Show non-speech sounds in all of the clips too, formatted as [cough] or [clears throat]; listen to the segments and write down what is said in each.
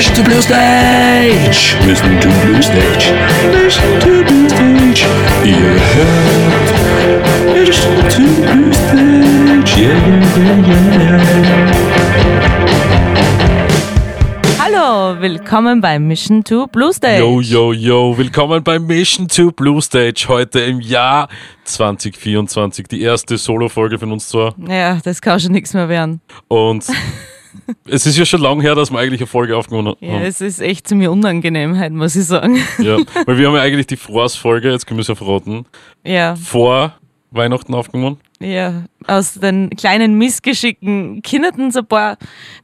Mission to Blue Stage. Mission to Blue Stage. Mission to Blue Stage. Ihr hört Mission to Blue Stage. Yeah, yeah, yeah. Hallo, willkommen bei Mission to Blue Stage. Yo, yo, yo, willkommen bei Mission to Blue Stage. Heute im Jahr 2024. Die erste Solo-Folge von uns zwar. Ja, das kann schon nichts mehr werden. Und [laughs] es ist ja schon lange her, dass wir eigentlich eine Folge aufgenommen Ja, haben. es ist echt zu mir unangenehm heute, muss ich sagen. Ja, [laughs] weil wir haben ja eigentlich die Frost-Folge, jetzt können wir es ja verraten, Ja, vor Weihnachten aufgenommen. ja. Aus den kleinen Missgeschicken kinderten so ein paar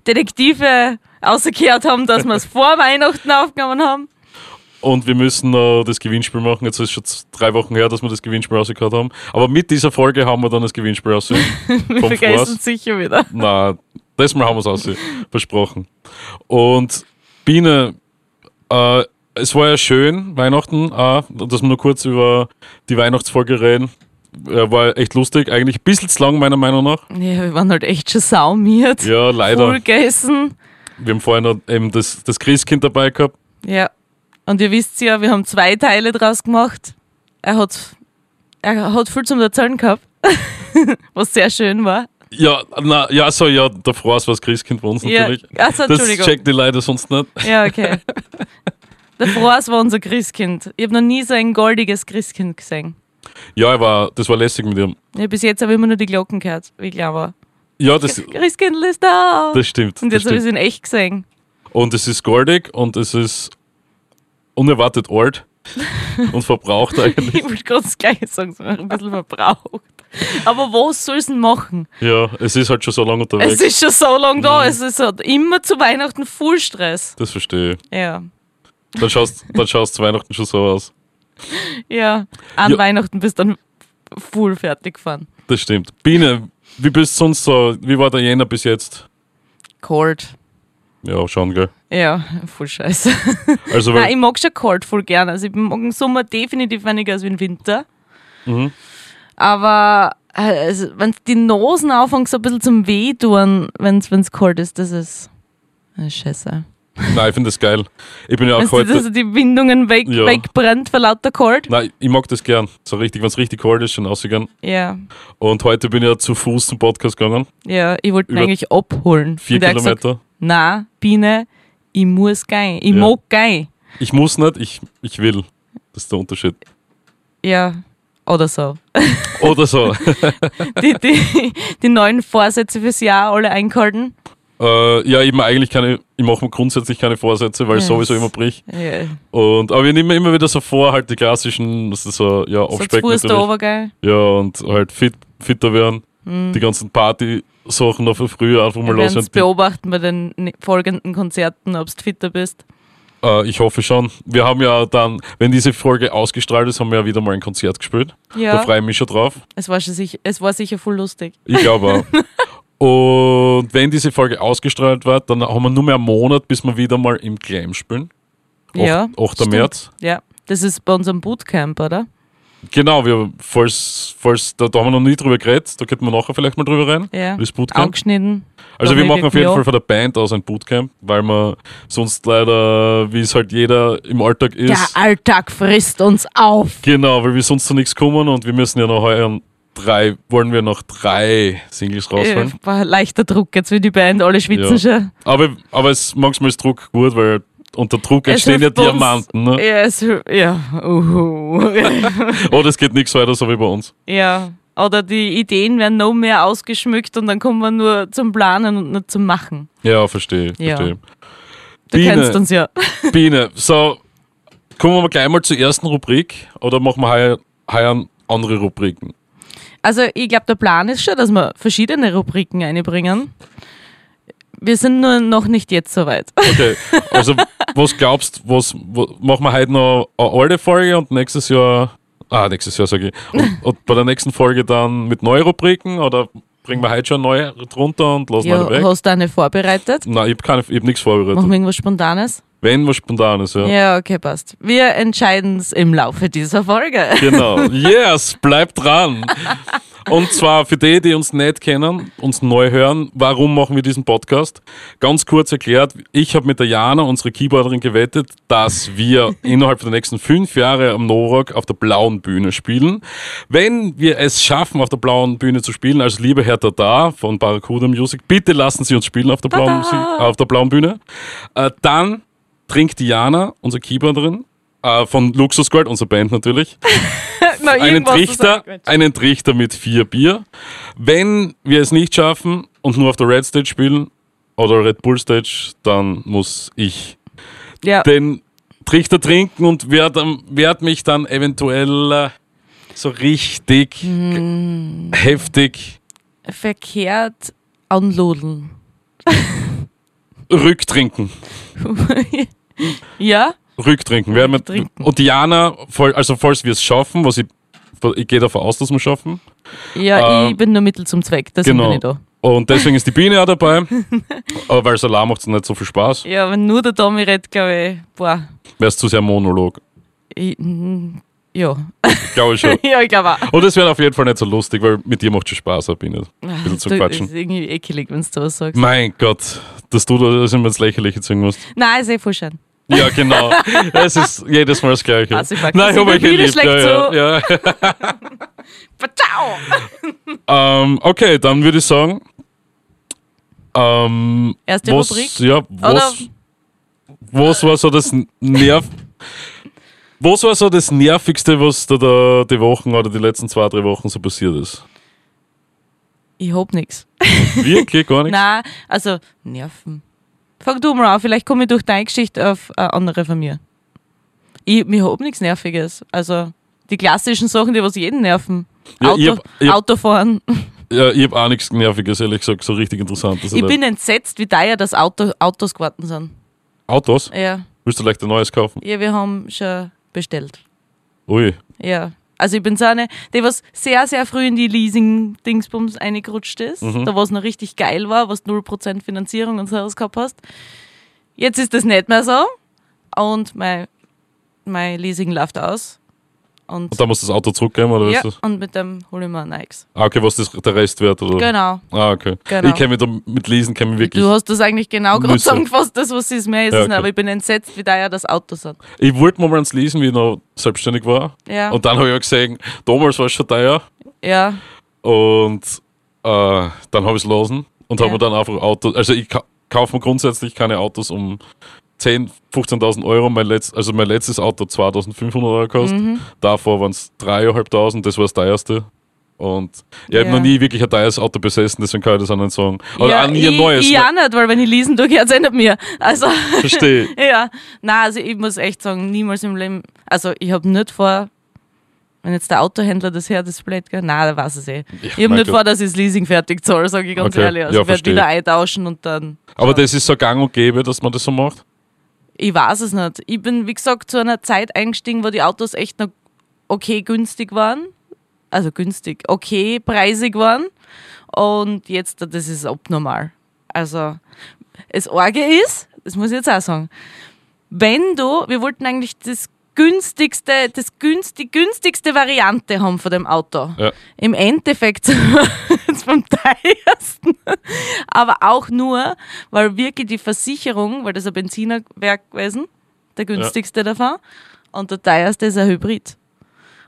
Detektive ausgekehrt haben, dass wir es [laughs] vor Weihnachten aufgenommen haben. Und wir müssen noch das Gewinnspiel machen. Jetzt ist es schon drei Wochen her, dass wir das Gewinnspiel rausgehört haben. Aber mit dieser Folge haben wir dann das Gewinnspiel raus. [laughs] Wir vergessen es sicher wieder. Na, das Mal haben wir es aus, versprochen. Und Biene, äh, es war ja schön, Weihnachten, auch, dass wir nur kurz über die Weihnachtsfolge reden. Äh, war echt lustig, eigentlich ein bisschen zu lang, meiner Meinung nach. Ja, wir waren halt echt schon saumiert. Ja, leider. Voll gegessen. Wir haben vorher noch eben das, das Christkind dabei gehabt. Ja. Und ihr wisst ja, wir haben zwei Teile draus gemacht. Er hat, er hat viel zum Erzählen gehabt, [laughs] was sehr schön war. Ja, na, ja, so, ja, der Frost war das Christkind bei uns Ja, natürlich. also, Das checkt die Leute sonst nicht. Ja, okay. Der Froas war unser Christkind. Ich habe noch nie so ein goldiges Christkind gesehen. Ja, er war, das war lässig mit ihm. Ja, bis jetzt habe ich immer nur die Glocken gehört, wie ich klar war. Ja, das, Christkind ist da! das stimmt. Und jetzt habe ich es in echt gesehen. Und es ist goldig und es ist unerwartet alt [laughs] und verbraucht eigentlich. Ich wollte gerade das Gleiche sagen, es war ein bisschen verbraucht. [laughs] Aber was soll es denn machen? Ja, es ist halt schon so lange unterwegs. Es ist schon so lange da, Mhm. es ist halt immer zu Weihnachten voll Stress. das verstehe ich. Ja. Dann schaust dann schaust zu Weihnachten schon so aus. Ja, an Ja. Weihnachten bist du dann voll fertig gefahren. Das stimmt. Biene, wie bist du sonst so? Wie war der Jänner bis jetzt? Cold. Ja, schon, gell? Ja, voll scheiße. Also, Nein, ich mag schon kalt voll gerne. Also ich mag den Sommer definitiv weniger als den Winter. Mhm. Aber äh, also, wenn die Nasen anfangen so ein bisschen zum Weh tun, wenn es kalt ist, das ist, das ist scheiße. nein, ich finde das geil. Ich bin ja auch Weißt du, heute. dass die Windungen weg, Ja. wegbrennt vor lauter kalt? Nein, ich mag das gern. So richtig, wenn es richtig kalt ist, schon rausgehen. Ja, Und heute bin ich ja zu Fuß zum Podcast gegangen. ja, ich wollte ihn eigentlich abholen. Vier er hat gesagt, Kilometer. Na, Biene, ich muss gehen. Ich Ja. mag gehen. Ich muss nicht, ich, ich will. Das ist der Unterschied. Ja, oder so. [laughs] Oder so. [laughs] Die, die, die neuen Vorsätze fürs Jahr alle eingehalten. äh, ja, eben eigentlich keine, ich mache mir grundsätzlich keine Vorsätze, weil ich Ja, sowieso das- immer brich. Ja, Und, aber ich nehme mir immer wieder so vor, halt die klassischen, das ist so, ja, so zu Aufspeck Fuß da natürlich. Ja, und halt fit, fitter werden. Die ganzen Party-Sachen noch für früher einfach mal Wir los. es beobachten bei den ne- folgenden Konzerten, ob du fitter bist. Äh, ich hoffe schon. Wir haben ja dann, wenn diese Folge ausgestrahlt ist, haben wir ja wieder mal ein Konzert gespielt. Da Ja, freue ich mich schon drauf. es war, schon sicher, es war sicher voll lustig. Ich glaube auch. [laughs] Und wenn diese Folge ausgestrahlt wird, dann haben wir nur mehr einen Monat, bis wir wieder mal im Glam spielen. Ja, 8. stimmt. März. Ja, das ist bei unserem Bootcamp, oder? Genau, wir, falls, falls, da, da haben wir noch nie drüber geredet, da könnten wir nachher vielleicht mal drüber reden. Ja. Das Bootcamp. Angeschnitten. Also wir machen auf jeden Fall von der Band aus ein Bootcamp, weil wir sonst leider, wie es halt jeder im Alltag ist, Der Alltag frisst uns auf. genau, weil wir sonst zu nichts kommen und wir müssen ja noch heuer drei, wollen wir noch drei Singles Äh, rausholen. war ein leichter Druck jetzt für die Band, alle schwitzen schon. Aber, aber es, manchmal ist Druck gut, weil unter Druck entstehen ja. Diamanten. Ne? Ja, es, ja. Uhu. [laughs] Oder es geht nichts weiter so wie bei uns. ja. Oder die Ideen werden noch mehr ausgeschmückt und dann kommen wir nur zum Planen und nicht zum Machen. Ja, verstehe. Ja. verstehe. Du Biene. kennst uns ja. [laughs] Biene, so, kommen wir gleich mal zur ersten Rubrik oder machen wir heuer, heuer andere Rubriken? Also ich glaube, der Plan ist schon, dass wir verschiedene Rubriken einbringen. Wir sind nur noch nicht jetzt so weit. [laughs] Okay, also was glaubst was, was machen wir heute noch eine alte Folge und nächstes Jahr, ah, nächstes Jahr sage ich, und, und bei der nächsten Folge dann mit neuen Rubriken oder bringen wir heute schon neue drunter und lassen Ja, alle weg? hast du eine vorbereitet? Nein, ich habe hab nichts Machen vorbereitet. wir irgendwas Spontanes? Wenn was Spontanes, ja. Ja, okay, passt. Wir entscheiden es im Laufe dieser Folge. Genau. [laughs] Yes, bleibt dran. Und zwar für die, die uns nicht kennen, uns neu hören, warum machen wir diesen Podcast? Ganz kurz erklärt, ich habe mit der Jana, unsere Keyboarderin, gewettet, dass wir innerhalb der nächsten fünf Jahre am Novak auf der blauen Bühne spielen. Wenn wir es schaffen, auf der blauen Bühne zu spielen, also liebe Herr Tada von Barracuda Music, bitte lassen Sie uns spielen auf der blauen, Musik, auf der blauen Bühne. Äh, dann trinkt Diana, unsere Keyboarderin, äh, von Luxus Gold, unsere Band natürlich, [laughs] Na, einen Trichter, einen Trichter mit vier Bier. Wenn wir es nicht schaffen und nur auf der Red Stage spielen oder Red Bull Stage, dann muss ich Ja, den Trichter trinken und werde werd mich dann eventuell äh, so richtig Hm. heftig verkehrt anludeln. [laughs] rücktrinken. [laughs] ja? Rücktrinken. Wir- Rücktrinken. Und Diana, voll- also falls wir es schaffen, was ich, ich gehe davon aus, dass wir es schaffen. Ja, Ähm, ich bin nur Mittel zum Zweck, deswegen genau. bin ich da. Und deswegen ist die Biene auch dabei. [laughs] Aber weil Salar macht es nicht so viel Spaß. Ja, wenn nur der Tommy redet, glaube ich, boah, Wäre es zu sehr Monolog. ich, ja. Glaube ich schon. [laughs] ja, ich glaube auch. Und es wäre auf jeden Fall nicht so lustig, weil mit dir macht schon Spaß, Biene. Ein bisschen zu Du- quatschen. Das ist irgendwie ekelig, wenn du sowas sagst. Mein Gott, dass du da das immer ins Lächerliche ziehen musst. Nein, ist eh voll schön. Ja, genau. es ist jedes Mal das Gleiche. Also ich Nein, ich habe euch geliebt. Ja, ja, ja. [laughs] Ähm, okay, dann würde ich sagen. Ähm, Erste was, Rubrik? Ja, was, was war so das Nerv. Was war so das Nervigste, was da, da die Wochen oder die letzten zwei, drei Wochen so passiert ist? Ich hab nix. [laughs] Wirklich gar nichts? Nein, also Nerven. Fang du mal an, vielleicht komme ich durch deine Geschichte auf eine andere von mir. Ich, mir hab nichts Nerviges. Also die klassischen Sachen, die was jeden nerven. Ja, Auto, ich hab- ich hab- Autofahren. Ja, ich habe auch nichts Nerviges, ehrlich gesagt, so richtig interessant. Ich bin entsetzt, wie teuer das Auto, Autos geworden sind. Autos? Ja. Willst du vielleicht ein neues kaufen? ja, wir haben schon bestellt. Ui. Ja. Also ich bin so eine, die was sehr, sehr früh in die Leasing-Dingsbums eingerutscht ist. Mhm. Da was noch richtig geil war, was 0% Finanzierung und sowas gehabt hast. Jetzt ist das nicht mehr so. Und mein, mein Leasing läuft aus. Und, Und dann musst du das Auto zurückgeben, oder ja, ist und mit dem hole ich mir ein neues. Ah, okay, was das der Rest wert, oder? Genau. Ah, okay. Genau. Ich kenne mich da mit Lesen, kenne mich wirklich. Du hast das eigentlich genau gerade zusammengefasst, das was ist, mehr ist Ja, es okay. Aber ich bin entsetzt, wie teuer das Auto sind. Ich wollte mal ans Lesen, wie ich noch selbstständig war. Ja. Und dann habe ich auch gesehen, damals war es schon teuer. ja. Und äh, dann habe ich es losen und habe Ja. mir dann einfach Autos. Also ich ka kaufe mir grundsätzlich keine Autos um 10.000, 15.000 Euro. Mein letzt, also mein letztes Auto hat 2.500 Euro gekostet. Mhm. Davor waren es 3.500, das war das teuerste. Und ich habe Ja. noch nie wirklich ein teures Auto besessen, deswegen kann ich das auch nicht sagen. Oder ja, auch nie ein ich, neues. Ich auch nicht, weil wenn ich lesen tue, gehört es eh nicht mir. Also, [laughs] Verstehe. [laughs] ja. Nein, also ich muss echt sagen, niemals im Leben, also ich habe nicht vor, wenn jetzt der Autohändler das hört, das blöd, gell? Nein, der weiß es eh. ich habe nicht Gott. vor, dass ich das Leasing fertig zahle, sage ich ganz Okay, ehrlich. Also ja, ich werde wieder eintauschen und dann. Aber schauen. das ist so gang und gäbe, dass man das so macht? Ich weiß es nicht. Ich bin, wie gesagt, zu einer Zeit eingestiegen, wo die Autos echt noch okay günstig waren. Also günstig, okay preisig waren. Und jetzt, das ist abnormal. Also, das Orge ist, das muss ich jetzt auch sagen, wenn du, wir wollten eigentlich das günstigste, das günstig, günstigste Variante haben von dem Auto. Ja. Im Endeffekt sind [laughs] wir jetzt vom teuersten. Aber auch nur, weil wirklich die Versicherung, weil das ein Benzinerwerk gewesen, der günstigste davon, und der teuerste ist ein Hybrid.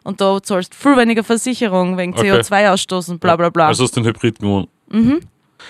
Und da zahlst du viel weniger Versicherung wegen Okay. CO2-Ausstoß und bla bla bla. Also hast du den Hybrid gewonnen.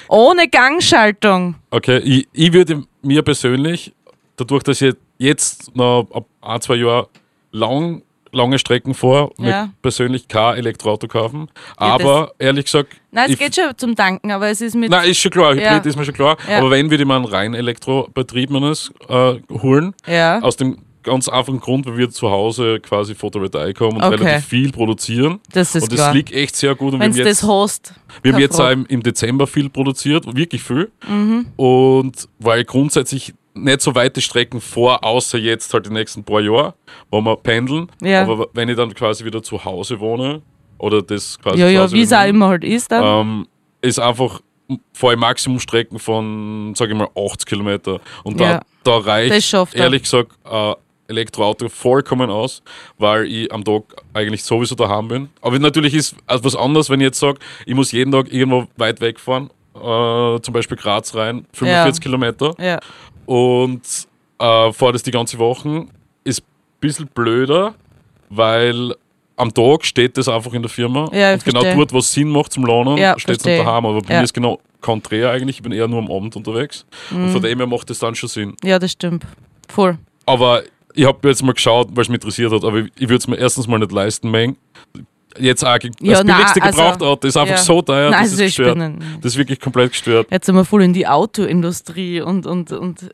Ohne Gangschaltung. Okay, ich, ich würde mir persönlich, dadurch, dass ich jetzt noch ab ein, zwei Jahren lang, lange Strecken vor, Ja. mir persönlich kein Elektroauto kaufen. Ja, aber ehrlich gesagt, Nein, es geht schon zum Tanken, aber es ist mit. Nein, ist schon klar, Hybrid Ja. ist mir schon klar. Ja. Aber wenn würde mir einen rein elektrobetriebenes äh, holen, ja. aus dem ganz einfachen Grund, weil wir zu Hause quasi Photovoltaik haben und Okay. relativ viel produzieren. Das ist und das klar. liegt echt sehr gut. Und wir Wenn haben du das jetzt, hast. wir haben jetzt auch im, im Dezember viel produziert, wirklich viel. Mhm. Und weil grundsätzlich nicht so weite Strecken vor, außer jetzt halt die nächsten paar Jahre, wo wir pendeln. Ja. Aber wenn ich dann quasi wieder zu Hause wohne oder das quasi Ja, ja, wie es auch immer halt ist dann. ähm, ist einfach fahre ich Maximumstrecken von, sage ich mal, 80 Kilometer. Und da, Ja. da reicht, ehrlich gesagt, ein Elektroauto vollkommen aus, weil ich am Tag eigentlich sowieso daheim bin. Aber natürlich ist also was anderes, wenn ich jetzt sage, ich muss jeden Tag irgendwo weit wegfahren, äh, zum Beispiel Graz rein, 45 Kilometer Ja. Und äh, fahre das die ganze Woche, ist ein bisschen blöder, weil am Tag steht das einfach in der Firma. Ja, und genau verstehe. dort, was Sinn macht zum Lernen, Ja, steht es nicht daheim. Aber bei Ja. mir ist genau konträr eigentlich. Ich bin eher nur am Abend unterwegs. Und Mhm. von dem her macht das dann schon Sinn. ja, das stimmt. Voll. Aber ich habe jetzt mal geschaut, weil es mich interessiert hat, aber ich, ich würde es mir erstens mal nicht leisten, Meng. Jetzt auch ge- Ja, das nein, billigste also- Gebrauchtauto ist einfach ja. so teuer, Nein, das also ist gestört. bin Das ist wirklich komplett gestört. Jetzt sind wir voll in die Autoindustrie und, und, und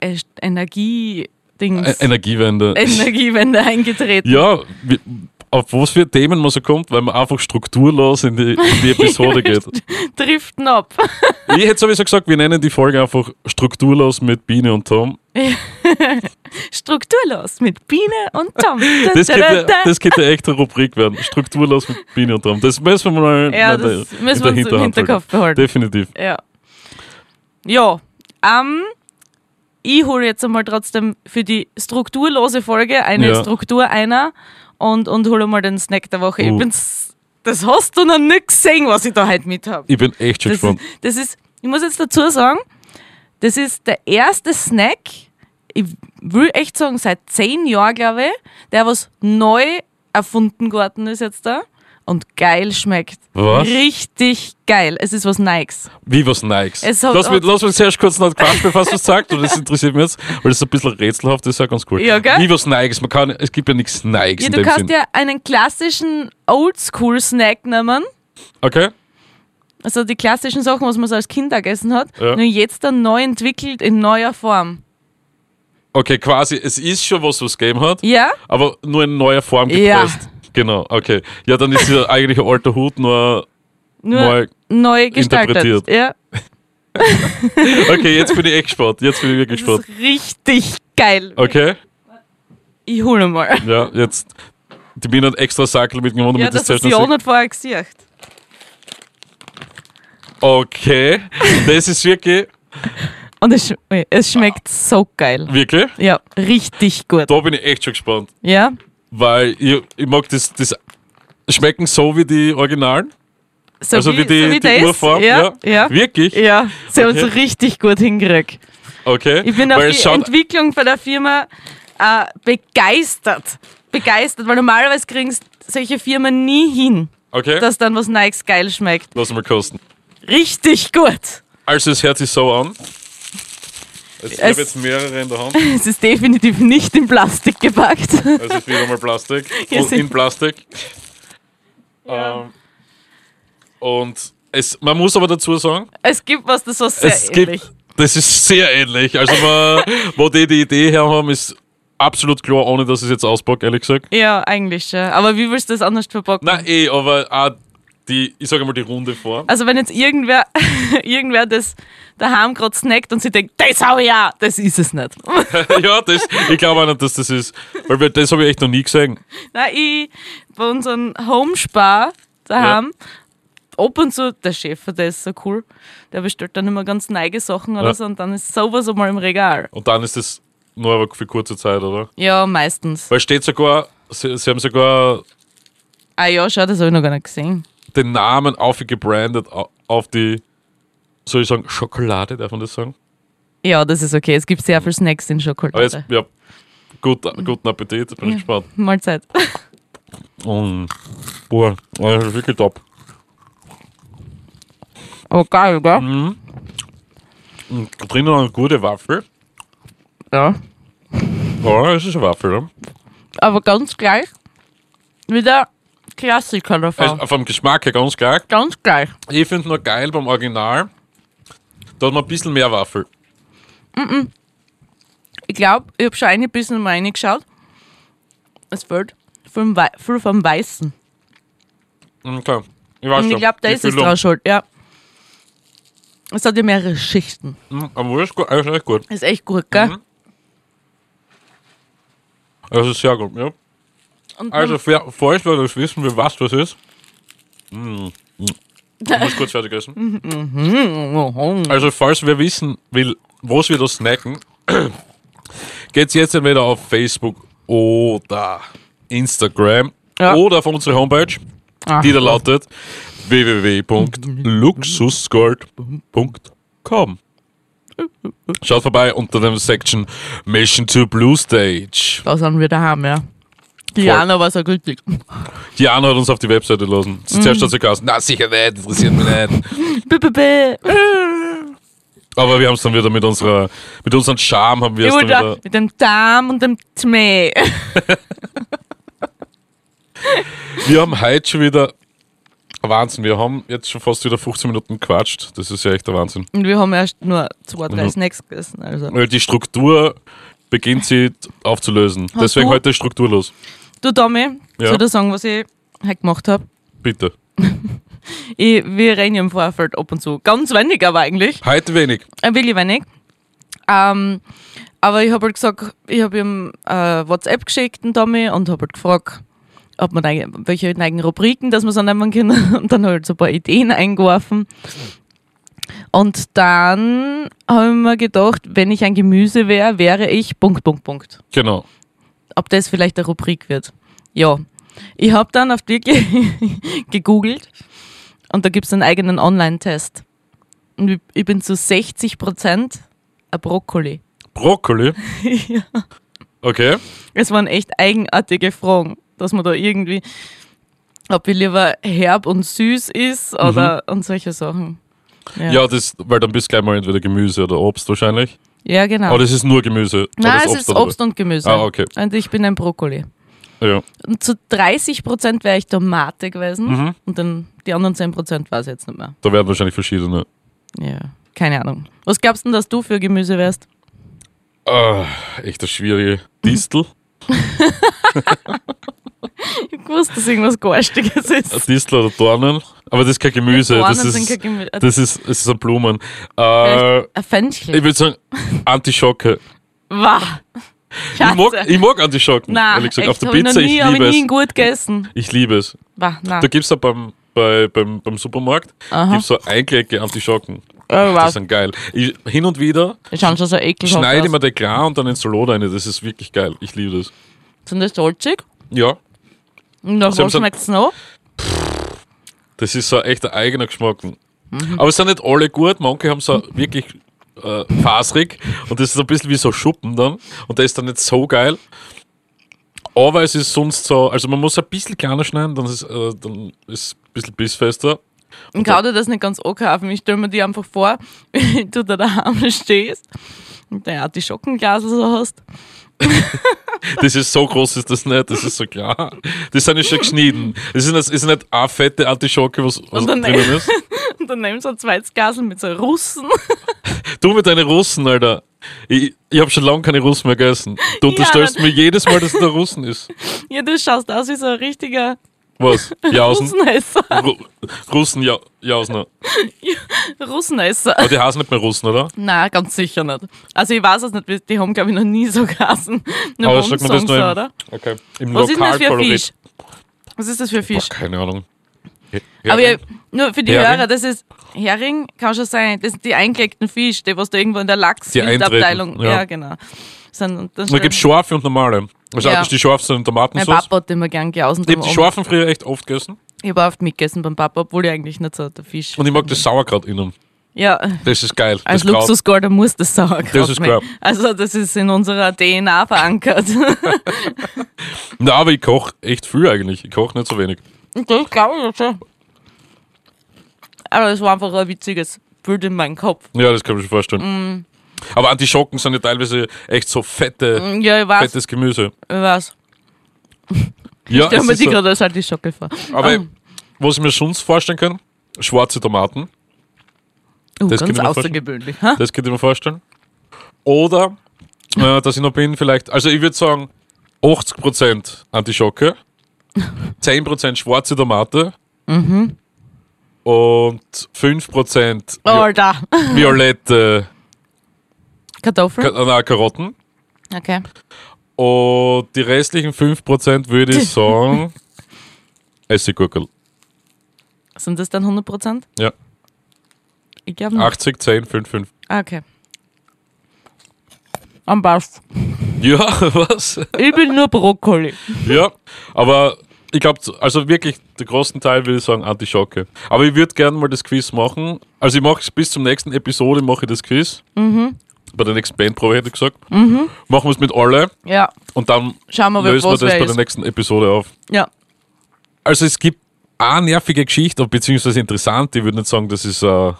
äh, Energiedings. E- Energiewende. [laughs] Energiewende eingetreten. Ja, auf was für Themen man so kommt, weil man einfach strukturlos in die, in die Episode [laughs] geht. Driften ab. Ich hätte sowieso gesagt, wir nennen die Folge einfach strukturlos mit Biene und Tom. [laughs] Strukturlos mit Biene und Tom. Das Da, könnte, da, da. das könnte echt eine Rubrik werden. Strukturlos mit Biene und Tom. Das müssen wir mal ja, in das in müssen der wir uns im Hinterkopf behalten. halten. Definitiv. Ja. Ja. Ähm, ich hole jetzt einmal trotzdem für die strukturlose Folge eine Ja. Struktur einer und, und hole mal den Snack der Woche. Uh. Ich bin's, das hast du noch nicht gesehen, was ich da heute mit habe. Ich bin echt schon Das, gespannt. das ist, ich muss jetzt dazu sagen, das ist der erste Snack, ich will echt sagen, seit zehn Jahren, glaube ich, der was neu erfunden worden ist jetzt da und geil schmeckt. Was? Richtig geil. Es ist was Nikes. Wie was Nikes. Es hat- lass, mich, lass mich zuerst kurz noch quatschen, bevor du es sagst, und das interessiert mich jetzt, weil das ist ein bisschen rätselhaft, das ist ja ganz cool. Ja, gell? Wie was Nikes. Man kann, es gibt ja nichts Nikes Ja, du kannst Sinn. ja einen klassischen Oldschool-Snack nehmen. Okay? Also die klassischen Sachen, was man so als Kind gegessen hat, Ja. nur jetzt dann neu entwickelt in neuer Form. Okay, quasi, es ist schon was, was es gegeben hat, Ja? aber nur in neuer Form Ja. gepresst. Genau, okay. Ja, dann ist ja [laughs] eigentlich ein alter Hut nur Nur neu. neu gestaltet. interpretiert. Ja. [laughs] Okay, jetzt bin ich echt gespannt. Jetzt bin ich wirklich Das gespannt. ist richtig geil. Okay? Ich hole mal. Ja, jetzt. Die Biene hat extra Sackel mitgenommen, Ja, damit das das hast zuerst du noch auch nicht vorher gesehen. Okay, das ist wirklich, Und es, sch es schmeckt so geil. wirklich, Ja, richtig gut. da bin ich echt schon gespannt. Ja? Weil ich, ich mag das, das schmecken so wie die Originalen. So also wie, die, so die das? Urform. Ja, ja. Wirklich? Ja, sie haben es Okay. richtig gut hingekriegt. Okay. Ich bin auf Weil die es schaut, Entwicklung von der Firma äh, begeistert. Begeistert, weil normalerweise kriegen solche Firmen nie hin, Okay, dass dann was Nikes geil schmeckt. lass mal kosten. Richtig gut. Also es hört sich so an. Also ich habe jetzt mehrere in der Hand. [laughs] Es ist definitiv nicht in Plastik gepackt. Es ist wieder mal Plastik. [laughs] Und in Plastik. Ähm, und es, man muss aber dazu sagen, Es gibt was, das was sehr es ähnlich. gibt, das ist sehr ähnlich. Also man, [laughs] wo die die Idee her haben, ist absolut klar, ohne dass ich es jetzt auspacke, ehrlich gesagt. Ja, eigentlich schon. Aber wie willst du das anders verpacken? Nein, eh, aber auch die, ich sage mal die runde Form. Also wenn jetzt irgendwer, [laughs] irgendwer das daheim gerade snackt und sie denkt, das hau ich auch, das ist es nicht. [laughs] [laughs] ja, das, ich glaube auch nicht, dass das ist. Weil wir- das habe ich echt noch nie gesehen. Nein, ich, bei unserem Homespar daheim, ab und zu, der Chef, der ist so cool, der bestellt dann immer ganz neige Sachen oder Ja. so und dann ist sowas einmal im Regal. Und dann ist das nur aber für kurze Zeit, oder? Ja, meistens. Weil steht sogar, sie, sie haben sogar Ah ja, schau, das habe ich noch gar nicht gesehen. Den Namen aufgebrandet au- auf die, soll ich sagen, Schokolade, darf man das sagen? Ja, das ist okay. Es gibt sehr viel Snacks in Schokolade. jetzt, ja, gut, guten Appetit, bin ich gespannt. Mahlzeit. Mm. Boah, das ist wirklich top. Aber geil, gell? Mhm. Und drinnen noch eine gute Waffel. Ja. Ja, es ist eine Waffel, ne? Aber ganz gleich wie der Klassiker davon. Also, vom Geschmack her ganz klar. ganz gleich. Ich finde nur geil beim Original, da hat man ein bisschen mehr Waffel. Ich glaube, ich habe schon ein bisschen mal reingeschaut. Es fehlt viel, viel vom Weißen. Okay. Ich weiß Und ich glaube, da ist es dran schuld, ja. Es hat ja mehrere Schichten. Mhm, Aber ist, gut, ist echt gut. Ist echt gut, gell? Mhm. Das ist sehr gut, ja. Und Also, für, falls wir das wissen, wie was das ist. Mm. Mm. Ich muss kurz fertig essen. Mhm. Also, falls wer wissen will, was wir da snacken, [clears throat] geht's jetzt entweder auf Facebook oder Instagram Ja. oder auf unsere Homepage, Ach, die da lautet www.luxusgold.com. Schaut vorbei unter der Section Mission to Blue Stage. Da sind wir daheim, ja. Diana war so glücklich. Diana hat uns auf die Webseite lassen. Zuerst hat sie gesagt, na sicher nicht, interessiert mich nicht. B -b -b. Aber wir haben es dann wieder mit unserer, mit unserem Charme haben wir es dann wieder. mit dem Darm und dem Zmeh. [laughs] Wir haben heute schon wieder Wahnsinn. Wir haben jetzt schon fast wieder 15 Minuten gequatscht. Das ist ja echt der Wahnsinn. Und wir haben erst nur zwei, drei Mhm. Snacks gegessen. Also. Weil die Struktur beginnt sie aufzulösen. Deswegen du- heute strukturlos. Du, Tommy, Ja. soll ich dir sagen, was ich heute gemacht habe? Bitte. [laughs] Ich, wir reden ja im Vorfeld ab und zu. Ganz wenig aber eigentlich. Heute wenig. Ein wenig wenig. Ähm, aber ich habe halt gesagt, ich habe ihm äh, WhatsApp geschickt, den Tommy, und habe halt gefragt, ob man welche neuen Rubriken, dass wir so nehmen können. [laughs] Und dann halt so ein paar Ideen eingeworfen. Und dann habe ich mir gedacht, wenn ich ein Gemüse wäre, wäre ich Punkt, Punkt, Punkt. Genau. Ob das vielleicht eine Rubrik wird. Ja. Ich habe dann auf die ge [laughs] gegoogelt und da gibt es einen eigenen Online-Test. Und ich- bin zu 60 Prozent ein Brokkoli. Brokkoli. [laughs] Okay. Es waren echt eigenartige Fragen, dass man da irgendwie, ob ich lieber herb und süß ist oder und solche Sachen. Ja, Ja, das, weil dann bist du gleich mal entweder Gemüse oder Obst wahrscheinlich. Ja genau. Aber das ist nur Gemüse. Nein, es ist? Obst und Gemüse. Ah, okay. Und ich bin ein Brokkoli. Ja. Und zu 30 Prozent wäre ich Tomate gewesen Mhm. und dann die anderen 10 Prozent weiß ich jetzt nicht mehr. Da werden wahrscheinlich verschiedene. Ja, keine Ahnung. Was glaubst du denn, dass du für Gemüse wärst? Ah, echt eine schwierige Distel. Ich wusste, dass irgendwas Garstiges Ein ist. Distel oder Dornen. Aber das ist kein Gemüse. Dornen das sind ist, kein Gemüse. das ist, es ist ein Blumen. Äh, ein Fenchel. ich würde sagen, Antischocke. Wah. Ich mag, ich mag Antischocken, Nein, ehrlich gesagt. echt, Auf der ich Pizza, ich nie, hab liebe ich nie gut gegessen. Ich liebe es. Nein. Da gibt es da beim, bei, beim, beim Supermarkt Aha. gibt's so Einklecke Antischocken. Oh, Das wow. sind geil. Ich, hin und wieder Die schauen schon so ekelhaft schneide ich mir den klar und dann ins Salat rein. Das ist wirklich geil. Ich liebe das. Sind das salzig? Ja, Und nach was schmeckt es noch? das ist so echt ein eigener Geschmack. Mhm. Aber es sind nicht alle gut. Manche haben so wirklich äh, faserig und das ist ein bisschen wie so Schuppen dann. Und der ist dann nicht so geil. Aber es ist sonst so, also man muss ein bisschen kleiner schneiden, dann ist, äh, dann ist es ein bisschen bissfester. Und kann dir das nicht ganz ankaufen. Ich stelle mir die einfach vor, [laughs] wie du da daheim stehst und dein Artischockenglas so hast. Das ist so groß, ist das nicht, das ist so klar. Das sind ja schon geschnitten. Das ist nicht, ist nicht eine fette Artischocke, was, was drinnen ist. Und dann nimmst du ein zweites Glas mit so Russen. [laughs] Du mit deinen Russen, Alter. Ich, ich habe schon lange keine Russen mehr gegessen. Du unterstellst mir jedes Mal, dass es der Russen ist. Ja, du schaust aus wie so ein richtiger Was? Jausen? Russenesser. Ru Russen, ja, Jausner. [laughs] Russenesser. Aber die heißen nicht mehr Russen, oder? Nein, ganz sicher nicht. Also ich weiß es nicht, die haben glaube ich noch nie so geheißen. Nur Aber sagt man das nur im, oder? okay. im Was ist denn das für ein? Fisch? Was ist das für ein Boah, Fisch? keine Ahnung. He- Aber Hering? ja, nur für die Hering? Hörer, das ist Hering, kann schon sein. Das sind die eingelegten Fisch, die was da irgendwo in der Lachsabteilung. Ja. ja. genau. Sind, Da gibt es scharfe und normale. Also Ja. ja. die scharf sind mein Tomatensauce. Papa hat immer gern geausen. Ich habe die scharfen früher echt oft gegessen. Ich habe oft mitgegessen beim Papa, obwohl ich eigentlich nicht so der Fisch. Und ich mag das Sauerkraut innen. Ja, Das ist geil. als. Luxusgolder muss das Sauerkraut Das ist klar. Also das ist in unserer DNA verankert. [laughs] Na, aber ich koche echt viel eigentlich. Ich koche nicht so wenig. das glaube ich schon. Aber es war einfach ein witziges Bild in meinem Kopf. Ja, das kann ich mir vorstellen. Mm. Aber Antischocken sind ja teilweise echt so fette, Ja, ich weiß, fettes Gemüse. ich weiß. [laughs] Ja, Stell es mir die so. gerade als halt die Schocke vor. Aber Ah. was ich mir sonst vorstellen kann, schwarze Tomaten. Uh, das ganz ich außergewöhnlich. Ha? Das könnte ich mir vorstellen. Oder, äh, dass ich noch bin, vielleicht, also ich würde sagen, 80% Antischocke, [laughs] 10% schwarze Tomate Mhm. und 5% Oh, Alter. violette Kartoffeln? Ka na, Karotten. Okay. Und die restlichen 5% würde ich [laughs] sagen, Essiggurkel. Sind das dann 100%? Ja. Ich glaube nicht. 80, 10, 5, 5. Ah, okay. Am passt. Ja, [laughs] was? Ich bin nur Brokkoli. Ja, aber ich glaube, also wirklich, der großen Teil würde ich sagen Antischocke. Aber ich würde gerne mal das Quiz machen. Also ich mache es bis zum nächsten Episode, mache ich das Quiz. Mhm. Bei der nächsten Bandprobe hätte ich gesagt. Machen wir es mit alle Ja, und dann schauen wir, lösen wir das bei der nächsten Episode auf. Ja. Also es gibt eine nervige Geschichte, beziehungsweise interessant, ich würde nicht sagen, das ist äh, eine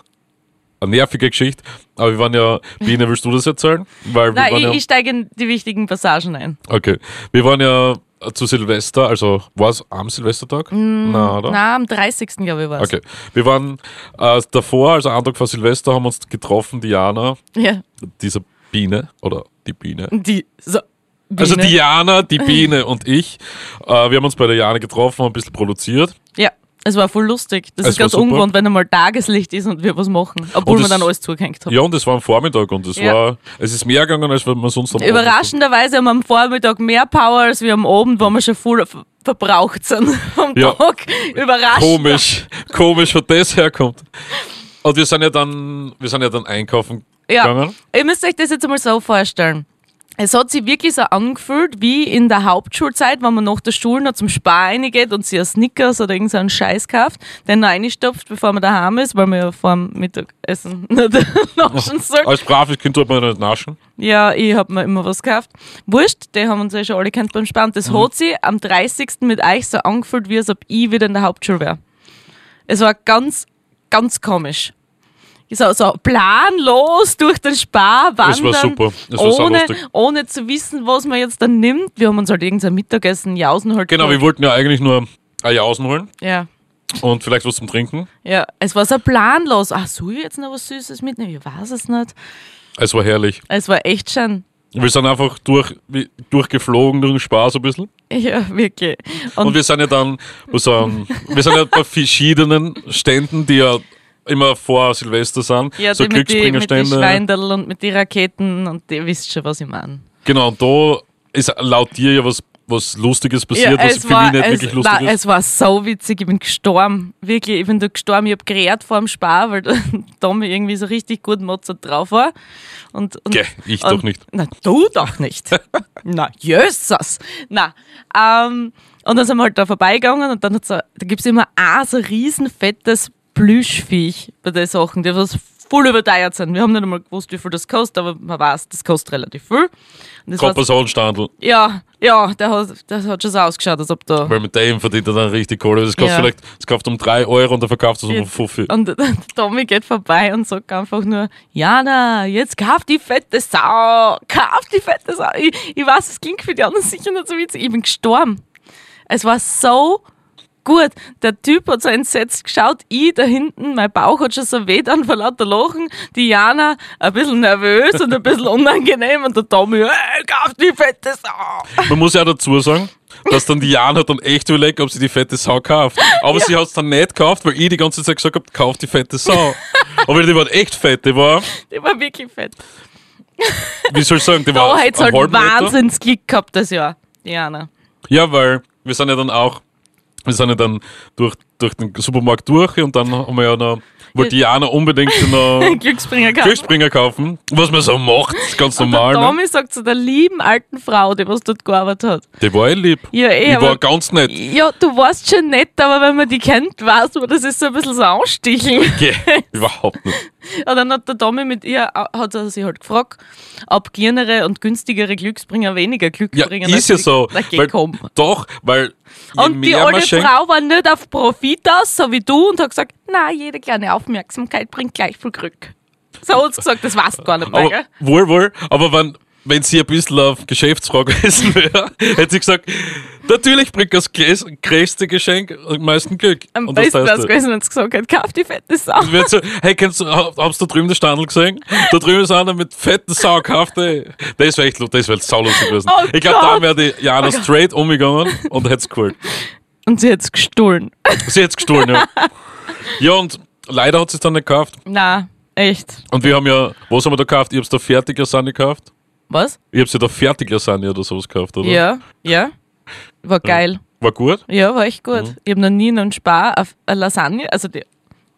nervige Geschichte, aber wir waren ja, Biene, willst du das erzählen? Weil Nein, ich, ja, ich steige in die wichtigen Passagen ein. okay, wir waren ja zu Silvester, also war es am Silvestertag? Na, oder? Na, am 30. glaube ich war es. Okay. Wir waren äh, davor, also einen Tag vor Silvester, haben uns getroffen, Diana, Ja. diese Biene, oder die Biene. Die, so, Also Biene. Diana, die Biene und ich. Äh, wir haben uns bei der Diana getroffen, haben ein bisschen produziert. Ja, es war voll lustig. Das Es ist ganz ungewohnt, wenn einmal Tageslicht ist und wir was machen. Obwohl Und wir dann alles zugehängt haben. Ja, und es war am Vormittag und es Ja. war, es ist mehr gegangen, als wenn man sonst am Überraschenderweise haben wir am Vormittag mehr Power als wir am Abend, wo wir schon voll ver- verbraucht sind [laughs] am Ja. Tag. Überraschend. Komisch, komisch, wo das herkommt. Und wir sind ja dann, wir sind ja dann einkaufen Ja. gegangen. Ihr müsst euch das jetzt einmal so vorstellen. Es hat sich wirklich so angefühlt wie in der Hauptschulzeit, wenn man nach der Schule noch zum Spar reingeht und sich ein Snickers oder irgendeinen Scheiß kauft, den noch reinstopft, bevor man daheim ist, weil man ja vor dem Mittagessen [laughs] nicht naschen soll. Als braves Kind tut man nicht naschen. Ja, ich hab mir immer was gekauft. Wurscht, die haben uns ja schon alle kennt beim Sparen. Das Mhm. hat sich am 30. mit euch so angefühlt, wie als ob ich wieder in der Hauptschule wäre. Es war ganz, ganz komisch. So, so planlos durch den Spar wandern. Ohne, saulustig. ohne zu wissen, was man jetzt dann nimmt. Wir haben uns halt irgendein Mittagessen, Jausen halt Genau, wir geholt. wollten ja eigentlich nur Jausen holen Ja. und vielleicht was zum Trinken. Ja, es war so planlos. Ach, soll ich jetzt noch was Süßes mitnehmen? Ich weiß es nicht. Es war herrlich. Es war echt schön. Wir sind einfach durch, durchgeflogen durch den Spaß ein bisschen. Ja, wirklich. Und, wir sind ja dann, wir sind, wir sind ja bei verschiedenen Ständen, die ja immer vor Silvester sind. Ja, so die mit die, mit Glücksbringerstände. Schweinderl und mit den Raketen und ihr wisst schon, was ich meine. Genau, und da ist laut dir ja was, was Lustiges passiert, was für mich nicht es, wirklich lustig nein, ist. es war so witzig, ich bin gestorben. Wirklich, ich bin da gestorben, ich hab gerät vor dem Spar, weil [laughs] Tommy irgendwie so richtig gut Mozart drauf war. Und, und, Geh, ich und, doch nicht. Na, du doch nicht. [laughs] na, Jesus. Na, ähm, und dann sind wir halt da vorbeigegangen und dann hat's so, da gibt's immer ein so riesen fettes Plüschviech bei den Sachen, die was voll überteuert sind. Wir haben nicht einmal gewusst, wie viel das kostet, aber man weiß, das kostet relativ viel. Kompensationstandel, ja, ja, der hat, das hat schon so ausgeschaut, als ob da. weil mit dem verdient er dann richtig Kohle. Das kostet Ja. vielleicht, das kauft um 3 Euro und der verkauft es um Jetzt- 5. Und [laughs] der Tommy geht vorbei und sagt einfach nur, Jana, jetzt kauf die fette Sau, kauf die fette Sau. Ich, ich weiß, es klingt für die anderen sicher nicht so witzig. Ich bin gestorben. Es war so gut. Der Typ hat so entsetzt geschaut, ich da hinten, mein Bauch hat schon so weh dann vor lauter Lachen. Die Jana ein bisschen nervös und ein bisschen unangenehm und der Tommy, hey, kauf die fette Sau. Man muss ja auch dazu sagen, dass dann die Jan hat dann echt überlegt, ob sie die fette Sau kauft. Aber sie hat es dann nicht gekauft, weil ich die ganze Zeit gesagt habe, kauf die fette Sau. Aber die war echt fett, die war, Die war wirklich fett. wie soll ich sagen, die Da war hat einen halt halben Meter. wahnsinns Glück gehabt das Jahr, die Jana. Ja, weil wir sind ja dann auch, wir sind ja dann durch, durch den Supermarkt durch und dann haben wir ja noch, wollte Jana unbedingt noch [laughs] Glücksbringer gehabt. Glücksspringer kaufen, was man so macht, ganz Und der normal. Ne? Tommy sagt zu der lieben alten Frau, die was dort gearbeitet hat. Die war eh lieb. Ja, eh, Die war ganz nett. ja, du warst schon nett, aber wenn man die kennt, weiß man, das ist so ein bisschen so ansticheln. [laughs] Geh, überhaupt nicht. [laughs] Und dann hat der Tommy mit ihr, hat er sich halt gefragt, ob kleinere und günstigere Glücksbringer weniger Glück Ja, ist ja so. Weil, doch, weil Und die alte schenkt, Frau war nicht auf Profit aus, so wie du, und hat gesagt, na, jede kleine Aufmerksamkeit bringt gleich viel Glück. So hat sie gesagt, das weißt du gar nicht mehr, aber, gell? wohl, wohl, aber wenn, wenn sie ein bisschen auf Geschäftsfrau [laughs] gewesen wäre, hätte sie gesagt, natürlich bringt das größ- größte Geschenk am meisten Glück. Am Und besten es gewesen, wenn sie gesagt hat, kauf die fette Sau. Es so, hey, kennst du, hab- habst du da drüben den Standel gesehen? Da drüben ist einer mit fetten Sau gekauft, ey. Das wäre echt, das wäre saulustig gewesen. Oh ich glaube, da Gott. wäre die Jana straight umgegangen und hätte es geholt. Und sie hat es gestohlen. Sie hätte es gestohlen, ja. Ja, und leider hat sie es dann nicht gekauft. Na, echt. Und wir haben ja, was haben wir da gekauft? Ich hab's da fertig Lasagne gekauft. Was? Ich hab's ja da fertig Lasagne oder sowas gekauft, oder? Ja, ja. War geil. War gut. Ja, war echt gut. Mhm. Ich habe noch nie in einem Spar auf eine Lasagne, also die,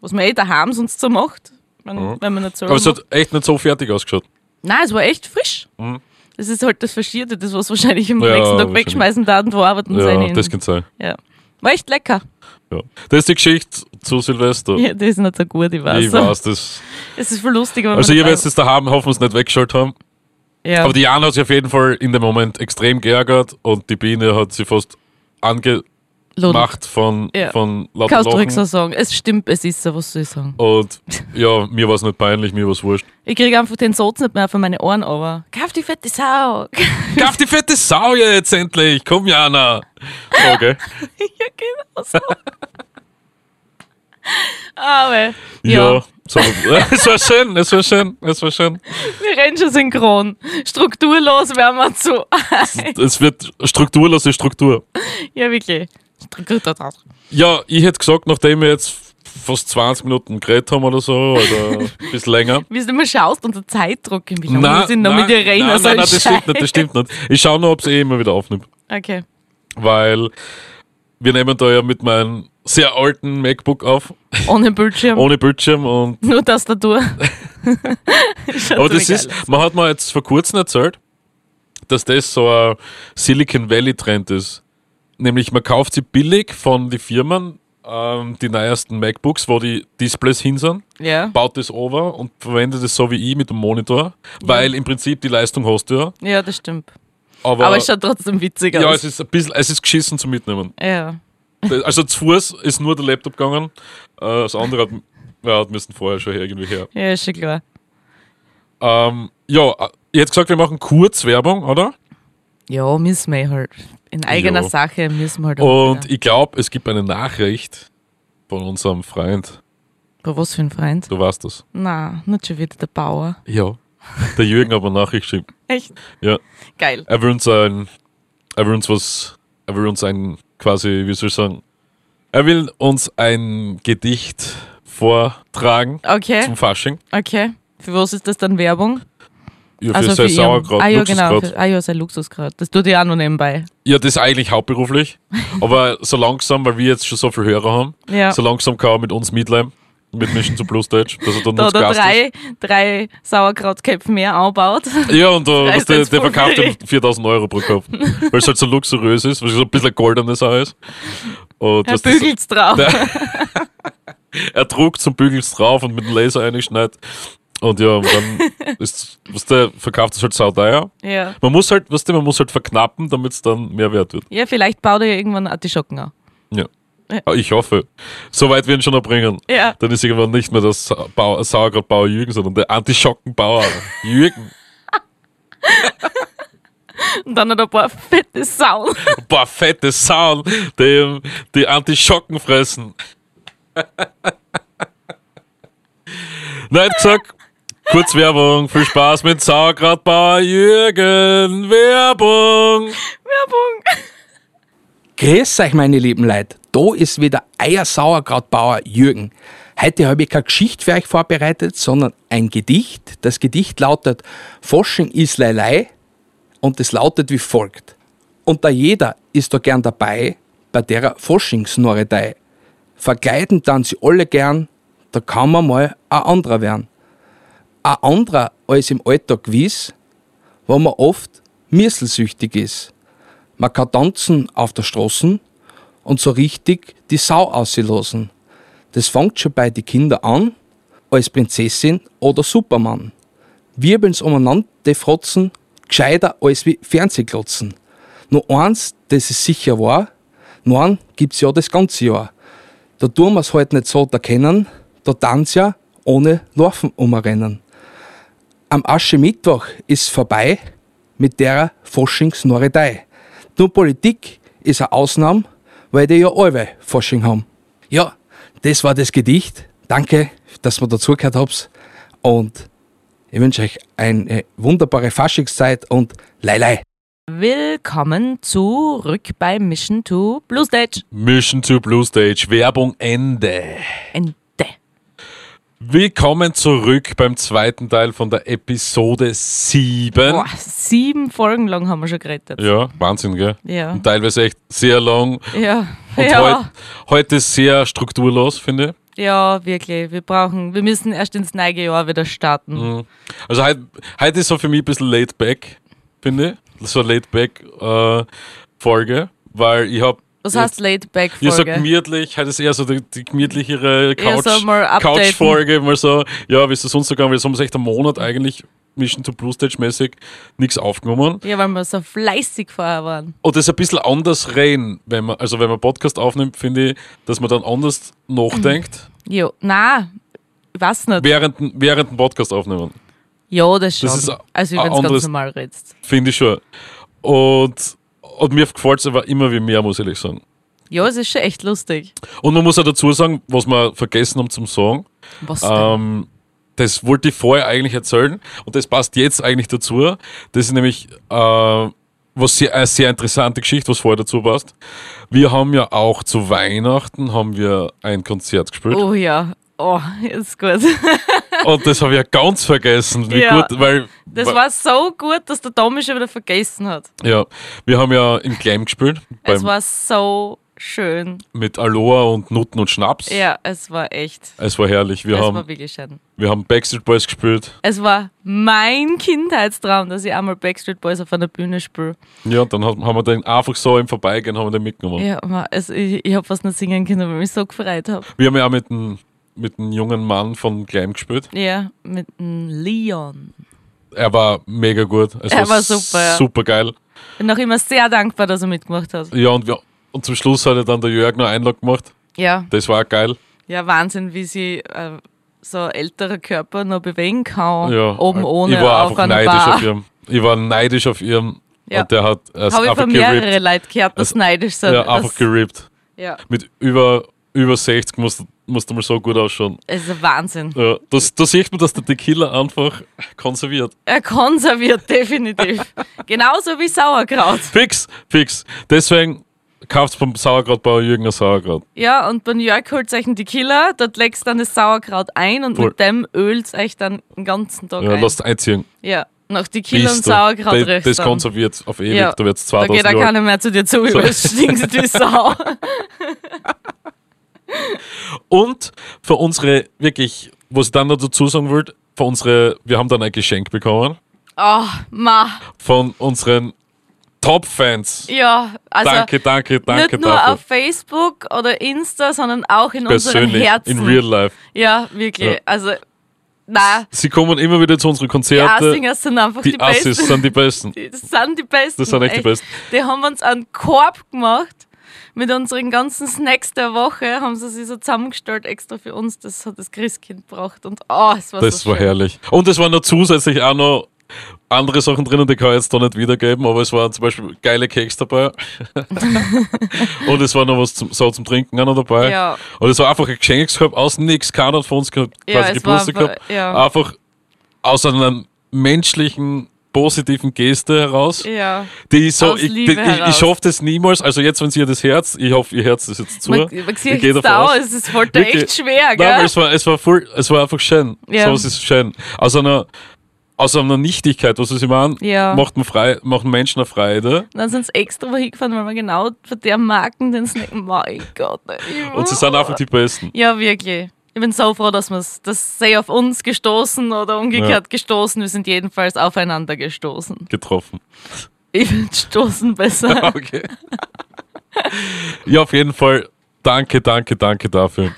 was man eh daheim sonst so macht, wenn, wenn man nicht so Mhm. Aber es hat echt nicht so fertig ausgeschaut. Nein, es war echt frisch. Das ist halt das Verschierte, das was wahrscheinlich am Mhm. Ja, nächsten Tag wegschmeißen da und wo arbeiten Ja, seine. das kann sein. ja. War echt lecker. Ja. Das ist die Geschichte zu Silvester. Ja, das ist nicht so gut, ich weiß. Ich weiß das. Es ist voll lustig, wenn Also ihr werdet es daheim hoffen, es nicht weggeschaut haben. Ja. Aber die Jana hat sich auf jeden Fall in dem Moment extrem geärgert und die Biene hat sie fast angemacht von, Ja. von lauter Kannst du ruhig so Lachen. sagen. Es stimmt, es ist so, was soll ich sagen. Und [laughs] ja, mir war es nicht peinlich, mir war es wurscht. Ich kriege einfach den Satz nicht mehr von meine Ohren, aber kauf die fette Sau. [laughs] Kauf die fette Sau jetzt endlich! Komm, Jana! [laughs] Okay. ja, genau so. aber Ja. ja, So, [laughs] es war schön, es war schön, es war schön. wir rennen schon synchron. Strukturlos werden wir zu. [laughs] Es wird [laughs] strukturlose Struktur. ja, wirklich. Ja, ich hätte gesagt, nachdem wir jetzt fast 20 Minuten geredet haben oder so, oder ein bisschen länger. Wie du immer schaust unter Zeitdruck, wie lange Nein, muss ich noch mit dir reden? nein, nein, ein nein, das stimmt nicht, das stimmt nicht. Ich schaue nur, ob es eh immer wieder aufnimmt. Okay. Weil wir nehmen da ja mit meinem sehr alten MacBook auf, Ohne Bildschirm, ohne Bildschirm und [laughs] nur Tastatur. [laughs] Aber das ist, aus. man hat mir jetzt vor kurzem erzählt, dass das so ein Silicon Valley Trend ist. Nämlich man kauft sie billig von den Firmen, ähm, die neuesten MacBooks, wo die Displays hin sind, Ja, baut das over und verwendet es so wie ich mit dem Monitor, weil im Prinzip die Leistung hast du ja. ja, das stimmt. Aber, Aber es schaut trotzdem witzig ja, aus. es ist ein bisschen, es ist geschissen zum Mitnehmen. ja. Also zu Fuß ist nur der Laptop gegangen, äh, das andere hat, ja, hat müssen vorher schon irgendwie her. ja, ist schon klar. Ähm, ja, äh, ich hätte gesagt, wir machen kurz Werbung, oder? Ja, müssen wir halt. In eigener Ja. Sache müssen wir halt. Und ja. ich glaube, es gibt eine Nachricht von unserem Freund. Aber was für ein Freund? Du weißt das. Na, nicht schon wieder der Bauer. Ja. Der Jürgen hat eine Nachricht geschrieben. [laughs] Echt? Ja. Geil. Er will uns ein, er will uns was, er will uns ein, quasi, wie soll ich sagen, er will uns ein Gedicht vortragen Okay, zum Fasching. okay. Für was ist das dann Werbung? Ja, für also sein für Sauerkraut, Ah ja, genau. Luxuskraut. Für, ah ja, sein Luxusgrad. Das tut ja auch noch nebenbei. Ja, das ist eigentlich hauptberuflich. [laughs] Aber so langsam, weil wir jetzt schon so viele Hörer haben, Ja. so langsam kann er mit uns mitleiden, mit Mission zu Plus Deutsch, dass er dann Da hat er drei, drei Sauerkrautköpfe mehr anbaut. Ja, und da, [laughs] was der, der verkauft ihm billig. 4000 Euro pro Kopf. Weil es halt so luxuriös ist, weil es so ein bisschen goldenes auch ist. Und Er das, bügelt's drauf. er druckt zum Bügels drauf und mit dem Laser einschneidet. Und ja, und dann [laughs] ist, was der verkauft es halt sauteuer. Ja. Man muss halt, was der, man muss halt verknappen, damit es dann mehr wert wird. ja, vielleicht baut er ja irgendwann Artischocken an. Ja. Aber Ich hoffe. Soweit wir ihn schon erbringen. Ja. Dann ist irgendwann nicht mehr der Sa Bau Sauerkrautbauer Jürgen, sondern der Antischockenbauer Jürgen. [laughs] Und dann hat er ein paar fette Sauen. Ein paar fette Sauen, die, die Antischocken fressen. [laughs] Nein, gesagt, kurz Werbung, viel Spaß mit Sauerkrautbauer Jürgen. Werbung! Werbung. Grüß euch, meine lieben Leute. Da ist wieder euer Sauerkrautbauer Jürgen. Heute habe ich keine Geschichte für euch vorbereitet, sondern ein Gedicht. Das Gedicht lautet Forschung ist Leilei und es lautet wie folgt. Und da jeder ist da gern dabei bei der Forschungsnoredei. Verkleiden dann sie alle gern, da kann man mal ein anderer werden. Ein anderer als im Alltag gewiss, wo man oft mirselsüchtig ist. Man kann tanzen auf der Straße und so richtig die Sau auslassen. Das fängt schon bei die Kinder an, als Prinzessin oder Superman. Wirbeln's umeinander, die Frotzen, gescheiter als wie Fernsehklotzen. Nur eins, das ist sicher wahr, nur einen gibt's ja das ganze Jahr. Da tun wir's halt nicht so erkennen, da tanz ja ohne Laufen umrennen. Am Aschermittwoch ist vorbei mit der Forschungsnoredei. Nur Politik ist eine Ausnahme, weil die ja alle Forschung haben. Ja, das war das Gedicht. Danke, dass ihr dazugehört habt. Und ich wünsche euch eine wunderbare Faschingszeit und Leilei. Willkommen zurück bei Mission to Blue Stage. Mission to Blue Stage, Werbung Ende. Ende. Willkommen zurück beim zweiten Teil von der Episode 7. Boah, sieben Folgen lang haben wir schon geredet. Ja, Wahnsinn, gell? Ja. Und teilweise echt sehr lang. Ja. Und ja. heute, heute sehr strukturlos, finde ich. ja, wirklich. Wir brauchen, wir müssen erst ins neue Jahr wieder starten. Mhm. Also heute, heute ist so für mich ein bisschen laid back, finde ich. So laid back äh, Folge, weil ich habe Was heißt Late Back Ja, so Folge? gemütlich, heute ist eher so die, die gemütlichere Ja, Couch, mal. Couch-Folge, so, ja, wie ist das sonst so gegangen, weil sonst haben wir echt einen Monat eigentlich Mission to Blue Stage mäßig nichts aufgenommen. Ja, weil wir so fleißig vorher waren. Und das ist ein bisschen anders reden, wenn man, also wenn man Podcast aufnimmt, finde ich, dass man dann anders nachdenkt, [clears throat] Jo, na, weiß nicht. während, während dem Podcast aufnehmen. Ja, das schon. Das ist also, wenn du ganz normal redest. Finde ich schon. Und, und mir gefällt es aber immer wie mehr, muss ich ehrlich sagen. Ja, es ist schon echt lustig. Und man muss auch dazu sagen, was wir vergessen haben zum Sagen, Was denn? Ähm, das wollte ich vorher eigentlich erzählen und das passt jetzt eigentlich dazu. Das ist nämlich äh, was sehr, eine sehr interessante Geschichte, was vorher dazu passt. Wir haben ja auch zu Weihnachten haben wir ein Konzert gespielt Oh ja. Oh, ist gut. und das habe ich ja ganz vergessen, wie Ja. gut, weil Das war so gut, dass der Tommy schon wieder vergessen hat. ja, wir haben ja in Kleim gespielt Es war so schön. mit Aloha und Nutten und Schnaps. Ja, es war echt. Es war herrlich. Wir es haben, war wirklich schön. wir haben Backstreet Boys gespielt. Es war mein Kindheitstraum, dass ich einmal Backstreet Boys auf einer Bühne spiele. Ja, und dann haben wir den einfach so im Vorbeigehen haben wir den mitgenommen. Ja, also ich, ich habe fast nicht singen können, weil ich mich so gefreut habe. Wir haben ja auch mit einem mit einem jungen Mann von Kleim gespielt. Ja, mit dem Leon. Er war mega gut. Es Er war super, ja. Super geil. Bin auch immer sehr dankbar, dass er mitgemacht hat. Ja, und, wir, und zum Schluss hat er dann der Jörg noch Einlag gemacht. Ja, Das war auch geil. ja Wahnsinn, wie sie äh, so ein älterer Körper noch bewegen kann. Ja, Oben ohne ich war einfach neidisch Bar. auf ihren. Ich war neidisch auf ihren. Ja. Und der hat es Habe ich von mehreren. Leuten gehört, dass neidisch sind. Ja, einfach gerippt. ja, Mit über, über 60 musst, musst du mal so gut ausschauen. es ist Wahnsinn. Ja, das, da sieht man, dass der Tequila einfach konserviert. Er konserviert [laughs] definitiv. Genauso wie Sauerkraut. Fix, fix. Deswegen kauft beim Sauerkrautbauer Jürgen ein Sauerkraut. Ja, und beim Jörg holt euch einen Tequila, dort legst dann das Sauerkraut ein und Voll. mit dem ölt euch dann den ganzen Tag Ja, ein. lasst einziehen. Ja, nach Tequila und Bist du. Sauerkraut Das, riecht das konserviert auf ewig. Ja, Da wird es Da 2000 geht auch keiner mehr zu dir zu, weil es [laughs] stinkt wie Sau. [laughs] Und für unsere, wirklich, was ich dann noch dazu sagen wollte, für unsere, wir haben dann ein Geschenk bekommen Oh, ma. von unseren Top-Fans. Ja, also danke, danke, danke nicht nur dafür. auf Facebook oder Insta, sondern auch in unseren Persönlich, Herzen. in real life. Ja, wirklich. Ja. Also, na, Sie kommen immer wieder zu unseren die Konzerten. Assingers sind einfach die, Die Assis Besten. sind die Besten. Die- Das sind die Besten. Das sind echt die Besten. Die haben uns einen Korb gemacht mit unseren ganzen Snacks der Woche, haben sie sich so zusammengestellt extra für uns. Das hat das Christkind gebracht und oh, es war Das so war schön. herrlich. Und es waren noch zusätzlich auch noch andere Sachen drinnen, die kann ich jetzt da nicht wiedergeben, aber es waren zum Beispiel geile Cakes dabei. [laughs] und es war noch was zum, so zum Trinken auch noch dabei. Ja. Und es war einfach ein Geschenkskorb aus nichts. Keiner hat von uns Ja, quasi war Geburtstag einfach- gehabt. ja. Einfach aus einer menschlichen, positiven Geste heraus. Ja. Die ich so, Aus ich, ich, ich heraus. hoffe das niemals. Also jetzt, wenn sie ihr das Herz, ich hoffe, ihr Herz das jetzt zu. Man, man Ich sieht es davon da, aus. es ist voll da Wirklich. echt schwer, Nein, aber gell? es war, es war voll, es war einfach schön. Ja. So, es ist schön. Aus einer, aus einer Nichtigkeit, was ich meine, Ja. macht, man frei, machen Menschen eine Freude. Dann sind sie extra wohin gefahren, weil wir genau von der Marken den Snack. Mein Gott. Und sie sind einfach die Besten. Ja, wirklich. Ich bin so froh, dass wir es, dass sie auf uns gestoßen oder umgekehrt gestoßen. Wir sind jedenfalls aufeinander gestoßen. Getroffen. Ich finde stoßen besser. [laughs] Okay. ja, auf jeden Fall. Danke, danke, danke dafür.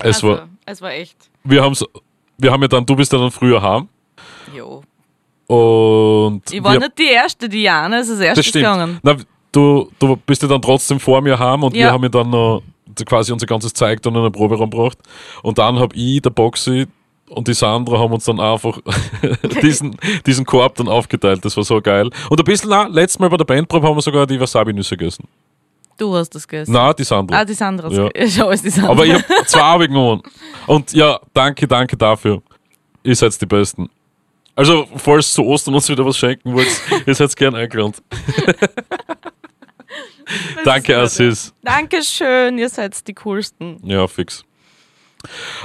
Es also, war, es war echt. wir haben's, wir haben ja dann, du bist ja dann früher heim. Jo. Und Ich war wir, nicht die Erste, die Jana ist als das erstes gegangen. Na, du, du bist ja dann trotzdem vor mir heim und wir Ja. haben ja dann noch quasi unser ganzes Zeug dann in den Proberaum gebracht. Und dann habe ich, der Boxy und die Sandra haben uns dann einfach [laughs] diesen, diesen Korb dann aufgeteilt. Das war so geil. Und ein bisschen, na, letztes Mal bei der Bandprobe haben wir sogar die Wasabi-Nüsse gegessen. Du hast das gegessen. Na, die Sandra. Ah, die Sandra. Ja. Schau, [laughs] ist die Sandra. Aber ich habe zwei habe ich genommen. Und ja, danke, danke dafür. Ihr seid die Besten. Also, falls zu Ostern uns wieder was schenken wollt, [laughs] ihr seid gern eingeladen. Danke, Assis. Dankeschön, ihr seid die coolsten. Ja, fix.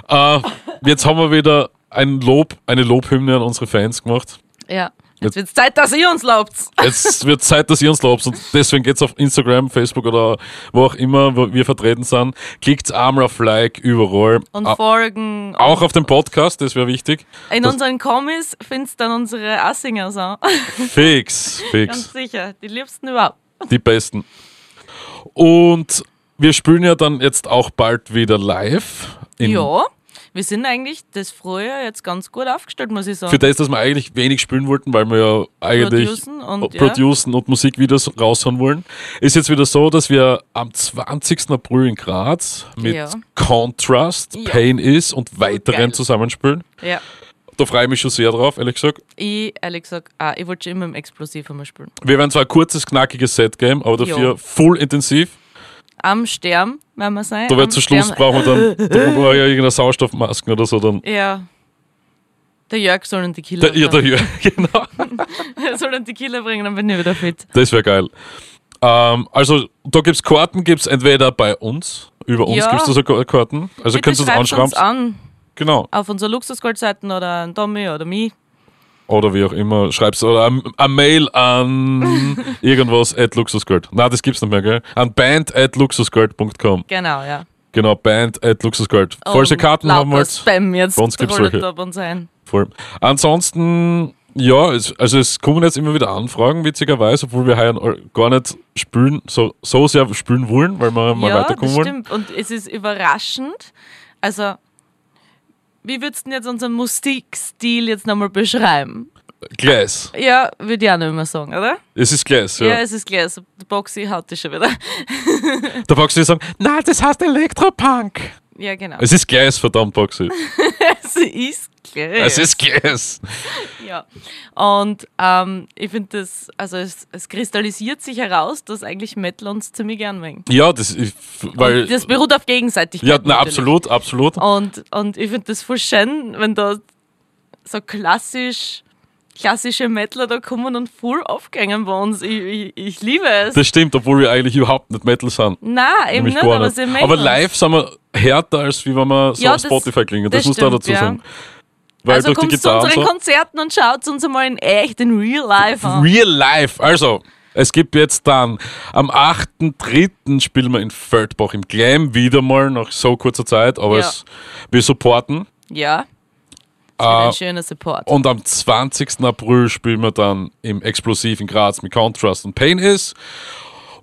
Äh, jetzt haben wir wieder ein Lob, eine Lobhymne an unsere Fans gemacht. Ja. Jetzt wird es Zeit, dass ihr uns lobt. Jetzt wird Zeit, dass ihr uns lobt und deswegen geht's auf Instagram, Facebook oder wo auch immer wo wir vertreten sind. Klickt einmal auf Like überall. Und folgen. auch auf dem Podcast, das wäre wichtig. In das- unseren Kommis findest du dann unsere Assinger so. Fix, [laughs] Ganz fix. sicher. Die liebsten überhaupt. Die besten. Und wir spielen ja dann jetzt auch bald wieder live. Ja. Wir sind eigentlich das Frühjahr jetzt ganz gut aufgestellt, muss ich sagen. Für das, dass wir eigentlich wenig spielen wollten, weil wir ja eigentlich Producen und, ja. producen und Musikvideos raushauen wollen, ist jetzt wieder so, dass wir am 20. April in Graz mit Ja. Contrast, Ja. Pain Is und weiteren zusammenspielen. Ja. Da freue ich mich schon sehr drauf, ehrlich gesagt. Ich, ehrlich gesagt, ah, ich wollte schon immer im Explosiv einmal spielen. Wir werden zwar ein kurzes, knackiges Set geben, aber dafür Ja. full intensiv. Am Stern, werden wir sein. Da wird zum Schluss brauchen wir dann, da brauchen wir ja irgendeine Sauerstoffmasken oder so dann. Ja. Der Jörg soll einen Tequila Der, ja, der, ja, [laughs] genau. [laughs] Er soll einen Tequila bringen, dann bin ich wieder fit. Das wäre geil. Ähm, also, da gibt es Karten, gibt es entweder bei uns, über uns Ja. gibt es so Ka- Karten. Also Bitte könnt ihr es schreibt anschreiben. uns an. Genau. Auf unserer Luxusgoldseiten oder an Tommy oder mich. Oder wie auch immer. Schreib's oder ein, ein Mail an [laughs] irgendwas at Luxusgold. Nein, das gibt's nicht mehr, gell? An band at luxusgold.com. Genau, ja. Genau, band at luxusgold. Ihr Und Karten haben lauter wollt, Spam jetzt. bei uns gibt's solche. uns ein. voll. Ansonsten, ja, es, also es kommen jetzt immer wieder Anfragen, witzigerweise, obwohl wir heuer gar nicht spülen, so, so sehr spülen wollen, weil wir mal ja, weiterkommen wollen. stimmt. Und es ist überraschend. Also, wie würdest du denn jetzt unseren Musikstil jetzt nochmal beschreiben? Gleis. Ja, würde ich auch nicht mehr sagen, oder? Es ist Gleis, Ja, ja. es ist. So, der Boxy haut dich schon wieder. [laughs] Du dir sagen, na, das heißt Elektropunk. Ja, genau. Es ist Gleis, verdammt, Boxy. [laughs] Es ist gleich. Es ist Gleis. Ja. Und ähm, ich finde das, also es, es kristallisiert sich heraus, dass eigentlich Metal uns ziemlich gern mögen. Ja, das, ich, weil. Und das beruht auf Gegenseitigkeit. Ja, na, absolut, absolut. Und, und ich finde das voll schön, wenn da so klassisch, klassische Metaler da kommen und voll aufgängen bei uns. Ich, ich, ich liebe es. Das stimmt, obwohl wir eigentlich überhaupt nicht Metal sind. Nein, eben nicht, gar aber nicht. sie Aber live sind wir härter, als wie wenn wir so Ja, auf Spotify klingen. Das, das muss da stimmt, dazu ja. sagen. Weil Also kommst zu unseren so. Konzerten und schaut uns einmal in echt, in real life an. Real life. Also, es gibt jetzt dann am 8.3. spielen wir in Feldbach im Glam wieder mal nach so kurzer Zeit, aber Ja. es, wir supporten. Ja. Das Äh, ein schöner Support. Und am 20. April spielen wir dann im Explosiv in Graz mit Contrast und Pain Is.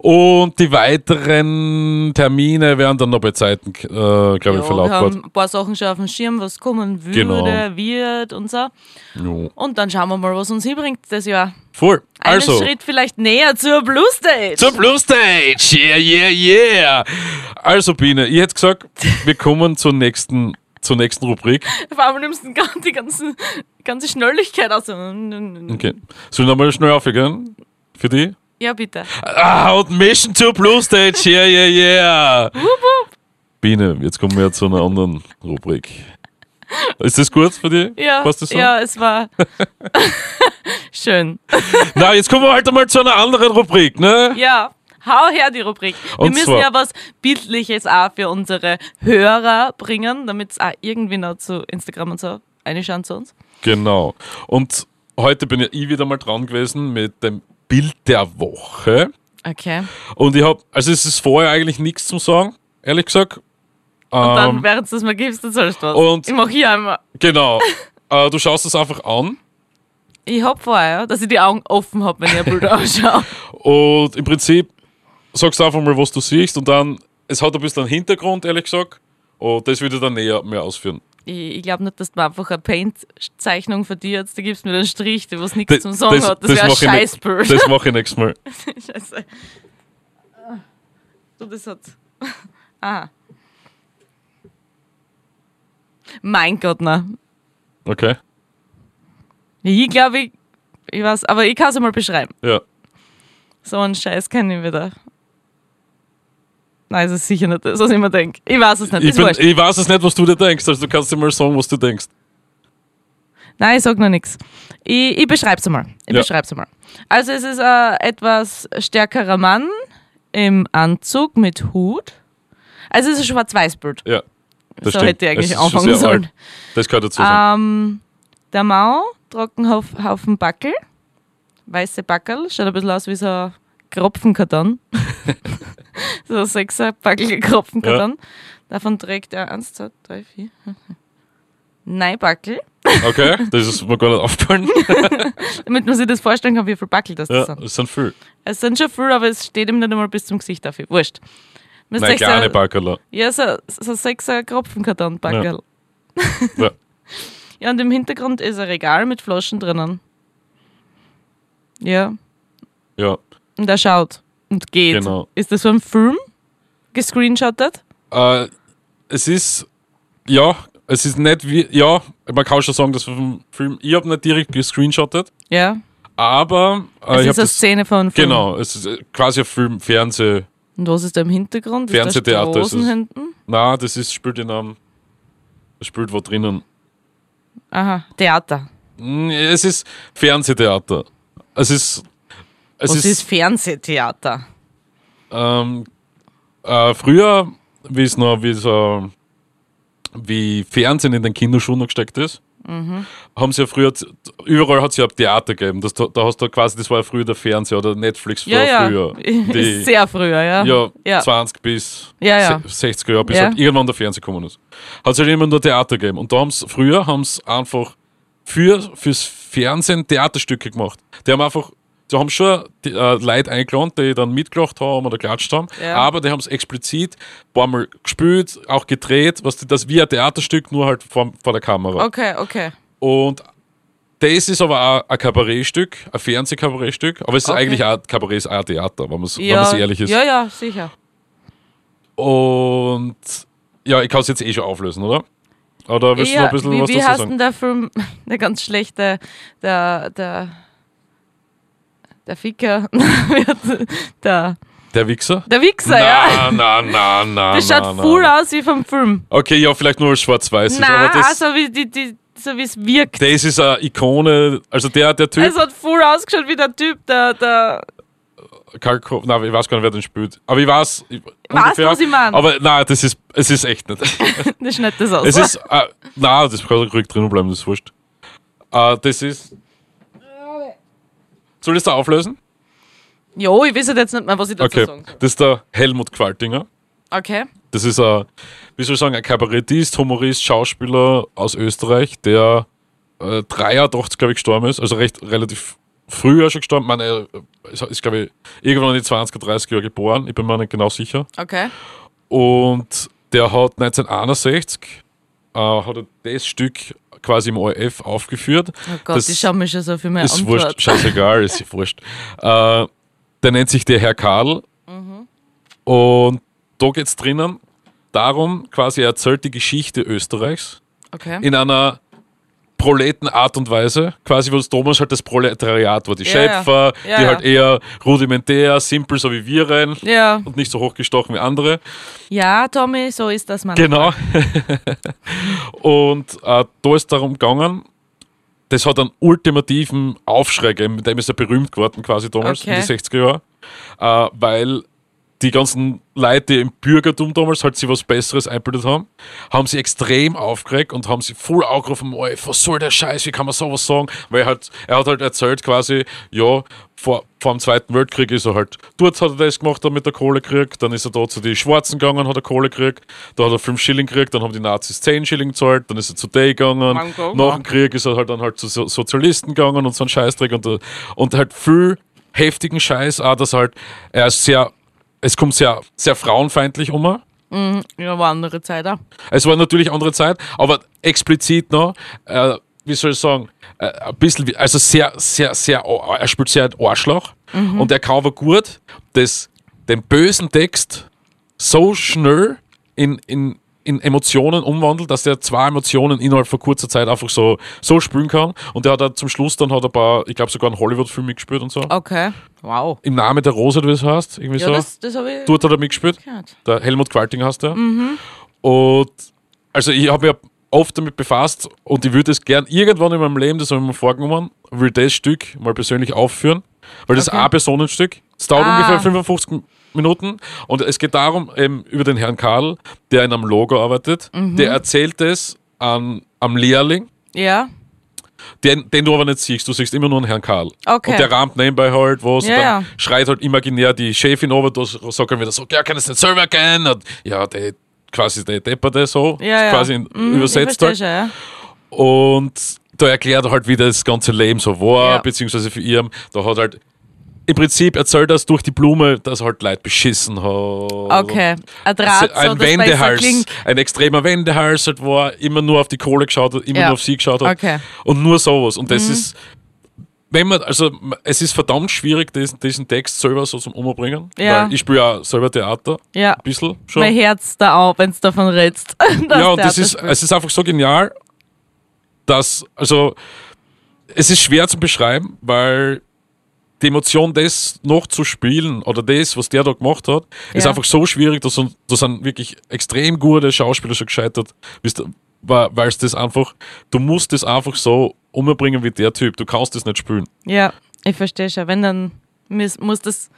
Und die weiteren Termine werden dann noch bei Zeiten, äh, glaube ich, Ja, wir verlautbart. haben ein paar Sachen schon auf dem Schirm, was kommen würde, Genau. wird und so. Ja. Und dann schauen wir mal, was uns hinbringt das Jahr. Voll. Einen Also, Schritt vielleicht näher zur Blue Stage. zur Blue Stage. Yeah, yeah, yeah. Also, Biene, ich hätte gesagt, wir kommen zur nächsten, zur nächsten Rubrik. [laughs] Auf einmal nimmst du die ganze, ganze Schnelligkeit aus. Okay. Sollen wir mal schnell aufgehen? Für die? Ja, bitte. Ah, und Mission zur Blue Stage. Yeah, yeah, yeah. Biene, jetzt kommen wir zu einer anderen Rubrik. Ist das gut für dich? Ja, Passt das so? ja es war [laughs] schön. [laughs] Na, jetzt kommen wir halt einmal zu einer anderen Rubrik, ne? Ja, hau her die Rubrik. Wir Und müssen zwar- ja was Bildliches auch für unsere Hörer bringen, damit es auch irgendwie noch zu Instagram und so reinschauen zu uns. Genau. Und heute bin ja ich wieder mal dran gewesen mit dem Bild der Woche. Okay. Und ich habe, also es ist vorher eigentlich nichts zum Sagen, ehrlich gesagt. Und dann, Ähm, während du es mir gibst, dann sollst du was. und- ich mach hier einmal. genau. [laughs] äh, du schaust es einfach an Ich hab vorher, dass ich die Augen offen hab, wenn ich ein Bild [laughs] anschaue. und im Prinzip sagst du einfach mal, was du siehst und dann, es hat ein bisschen einen Hintergrund, ehrlich gesagt. Und das würde ich dann näher mehr ausführen. Ich, ich glaube nicht, dass du mir einfach eine Paint-Zeichnung von dir jetzt, da gibst du mir den Strich, der was nichts Das- zum Sagen hat. Das wäre ein mach ich nicht- Scheißbild. Das mache ich nächstes Mal. [laughs] Scheiße. Du, das hat. [laughs] Aha. Mein Gott, na. Okay? Ich glaube, ich, ich weiß, aber ich kann es mal beschreiben. Ja. So einen Scheiß kenne ich wieder. Nein, das ist sicher nicht das, was ich mir denke. Ich weiß es nicht. Ich, bin, ich weiß es nicht, was du dir denkst. Also du kannst dir mal sagen, was du denkst. Nein, ich sag noch nichts. Ich, ich beschreib's einmal. Ich Ja. beschreib's einmal. Also es ist ein etwas stärkerer Mann im Anzug mit Hut. Also es ist ein Schwarz-Weiß-Bild. Ja. Das so stimmt. hätte ich eigentlich Es anfangen sollen. alt. Das gehört dazu. Ähm, der Mau, Trockenhaufen Backel, weiße Backel, schaut ein bisschen aus wie so ein Kropfenkarton. [laughs] so sechser Backel Kropfenkarton. Davon trägt er eins, zwei, drei, vier. [laughs] Nein, Backel. Okay, das ist mir gar nicht aufgefallen. [laughs] Damit man sich das vorstellen kann, wie viel Backel das, Ja, das sind. es sind viel. Es sind schon viel, aber es steht ihm nicht einmal bis zum Gesicht dafür. Wurscht. Müsst Nein, kleine so, Backerler. Ja, so, so sechser Kropfenkarton Backel. Ja. Ja, und im Hintergrund ist ein Regal mit Flaschen drinnen. Ja, Ja, und er schaut und geht. Genau. Ist das so ein Film? Gescreenshottet? Äh, es ist, ja, es ist nicht wie, ja, man kann schon sagen, dass vom Film, ich habe nicht direkt gescreenshottet, Ja. aber äh, Es ist eine das, Szene von einem Film. genau, es ist äh, quasi ein Film, Fernseh, Und was ist da im Hintergrund? Ist da Fernsehtheater ist Straßen es. na, das ist, spielt in einem, es spielt wo drinnen. Aha, Theater. Es ist Fernsehtheater. Es ist, es was ist, ist, Fernsehtheater? ähm, äh, früher, wie es noch, wie so, wie Fernsehen in den Kinderschuhen noch gesteckt ist, Mhm. haben sie ja früher, überall hat es ja Theater gegeben. Das, da hast du quasi, das war ja früher der Fernseher oder Netflix Ja, ja. früher. [laughs] Die, Sehr früher, ja. ja, ja. 20 bis Ja, ja. se- 60er Jahre, bis halt irgendwann der Fernseher gekommen ist. Hat es halt immer nur Theater gegeben. Und da haben früher haben sie einfach für, fürs Fernsehen Theaterstücke gemacht. Die haben einfach, die haben schon die, äh, Leute eingeladen, die dann mitgelacht haben oder klatscht haben, Ja. aber die haben es explizit ein paar Mal gespielt, auch gedreht, was die, das wie ein Theaterstück, nur halt vor, vor der Kamera. Okay, okay. Und das ist aber auch ein Kabarettstück, ein Fernsehkabarettstück, aber es ist Okay. eigentlich auch, Kabarett ist auch ein Theater, wenn man es Ja, ehrlich ist. ja, ja, sicher. Und ja, ich kann es jetzt eh schon auflösen, oder? Oder willst du noch ein bisschen wie, was wie dazu heißt sagen? denn der Film, [laughs] der ganz schlechte, der, der, der Ficker, [laughs] der, Der Wichser? der Wichser, ja. Na, na, na, na. Das na, schaut na. voll aus wie vom Film. Okay, ja, vielleicht nur schwarz-weiß ist, das, also wie die, die, so wie es wirkt. das ist eine Ikone, also der, der Typ, Es hat voll ausgeschaut wie der Typ, der, der Karl Ko- nein, ich weiß gar nicht, wer den spielt. Aber ich weiß, ich, Weißt du, was ich meine? Aber nein, das ist, es ist echt nicht. [laughs] das schneidet das aus. Es ist, äh, nein, das kann ruhig drinnen bleiben, das ist wurscht. Äh, das ist, soll ich das da auflösen? jo, ich weiß jetzt nicht mehr, was ich dazu Okay, sagen soll. das ist der Helmut Qualtinger. Okay. Das ist ein, wie soll ich sagen, ein Kabarettist, Humorist, Schauspieler aus Österreich, der äh, 83, glaube ich, gestorben ist. Also recht relativ früh schon gestorben. Ich meine, er ist, ist glaube ich, irgendwann in die 20er, 30er Jahre geboren. Ich bin mir nicht genau sicher. Okay. Und der hat 1961 äh, hat das Stück quasi im ORF aufgeführt. Oh Gott, Das ich schaue mich schon so für meine ist Antwort. wurscht, scheißegal, ist ja wurscht. [laughs] Äh, der nennt sich der Herr Karl. Mhm. Und da geht es drinnen darum, quasi er erzählt die Geschichte Österreichs Okay. in einer proleten Art und Weise, quasi wo es damals halt das Proletariat war, die Ja, Schöpfer, ja. Ja, die halt eher rudimentär, simpel, so wie wir rein Ja. und nicht so hochgestochen wie andere. ja, Tommy, so ist das man. Genau. [laughs] und äh, da ist darum gegangen, das hat einen ultimativen Aufschrei gegeben, mit dem ist er berühmt geworden, quasi damals Okay. in die 60er Jahre, äh, weil die ganzen Leute, die im Bürgertum damals halt sich was Besseres einbildet haben, haben sie extrem aufgeregt und haben sie voll angerufen, "Oi, was soll der Scheiß, wie kann man sowas sagen? Weil er, halt, er hat halt erzählt quasi, ja, vor, vor dem Zweiten Weltkrieg ist er halt, dort hat er das gemacht, damit er Kohle kriegt, dann ist er da zu den Schwarzen gegangen, hat er Kohle gekriegt, da hat er 5 Schilling gekriegt, dann haben die Nazis 10 Schilling gezahlt, dann ist er zu Day gegangen, nach dem Krieg ist er halt dann halt zu So- Sozialisten gegangen und so ein Scheißdreck und, und halt viel heftigen Scheiß, auch dass halt, er ist sehr, es kommt sehr, sehr frauenfeindlich um. Ja, war andere Zeit auch. Es war natürlich andere Zeit, aber explizit noch, äh, wie soll ich sagen, äh, ein bisschen, also sehr, sehr, sehr, er spielt sehr ein Arschloch und er kann aber gut das, den bösen Text so schnell in, in, in Emotionen umwandelt, dass der zwei Emotionen innerhalb von kurzer Zeit einfach so, so spielen kann. Und der hat dann zum Schluss dann hat ein paar, ich glaube sogar einen Hollywood-Film mitgespielt und so. Okay. Wow. Im Namen der Rose, wie es heißt, irgendwie Ja, so. das, das habe ich Dort hat er mitgespielt. gehört. Der Helmut Qualting heißt der. Mhm. Und also ich habe mich oft damit befasst und ich würde es gern irgendwann in meinem Leben, das habe ich mir vorgenommen, will das Stück mal persönlich aufführen, weil das Okay. ist ein Personenstück. Es dauert Ah. ungefähr 55 Minuten. Und es geht darum, eben über den Herrn Karl, der in einem Logo arbeitet. Mhm. Der erzählt es an, am Lehrling, Ja. den, den du aber nicht siehst. Du siehst immer nur einen Herrn Karl. Okay. Und der rahmt nebenbei halt was. Ja, dann ja. schreit halt imaginär die Chefin over, da sagt er wieder so, ja, kann es nicht selber gehen? Und ja, der quasi der Depperte so, Ja, ja. quasi Mhm, übersetzt halt. schon, ja. Und da erklärt er halt, wie das ganze Leben so war, Ja. beziehungsweise für ihn. Da hat halt im Prinzip erzählt das durch die Blume, dass er halt Leute beschissen hat. Okay. Ein Draht, so, ein Wendehals, ein extremer Wendehals halt war, immer nur auf die Kohle geschaut hat, immer Ja. nur auf sie geschaut hat. Okay. Mhm. Und nur sowas. Und das ist, wenn man, also es ist verdammt schwierig, diesen, diesen Text selber so zum Umbringen. Ja. Weil ich spiele ja selber Theater, Ja. ein bisschen schon. Mein Herz da auch, wenn du davon redest. [laughs] ja, und das ist, es ist einfach so genial, dass, also, es ist schwer zu beschreiben, weil die Emotion, das noch zu spielen oder das, was der da gemacht hat, ist Ja. einfach so schwierig, dass da sind wirklich extrem gute Schauspieler schon gescheitert, weil es das einfach, du musst das einfach so umbringen wie der Typ, du kannst das nicht spielen. Ja, ich verstehe schon. Wenn dann muss, das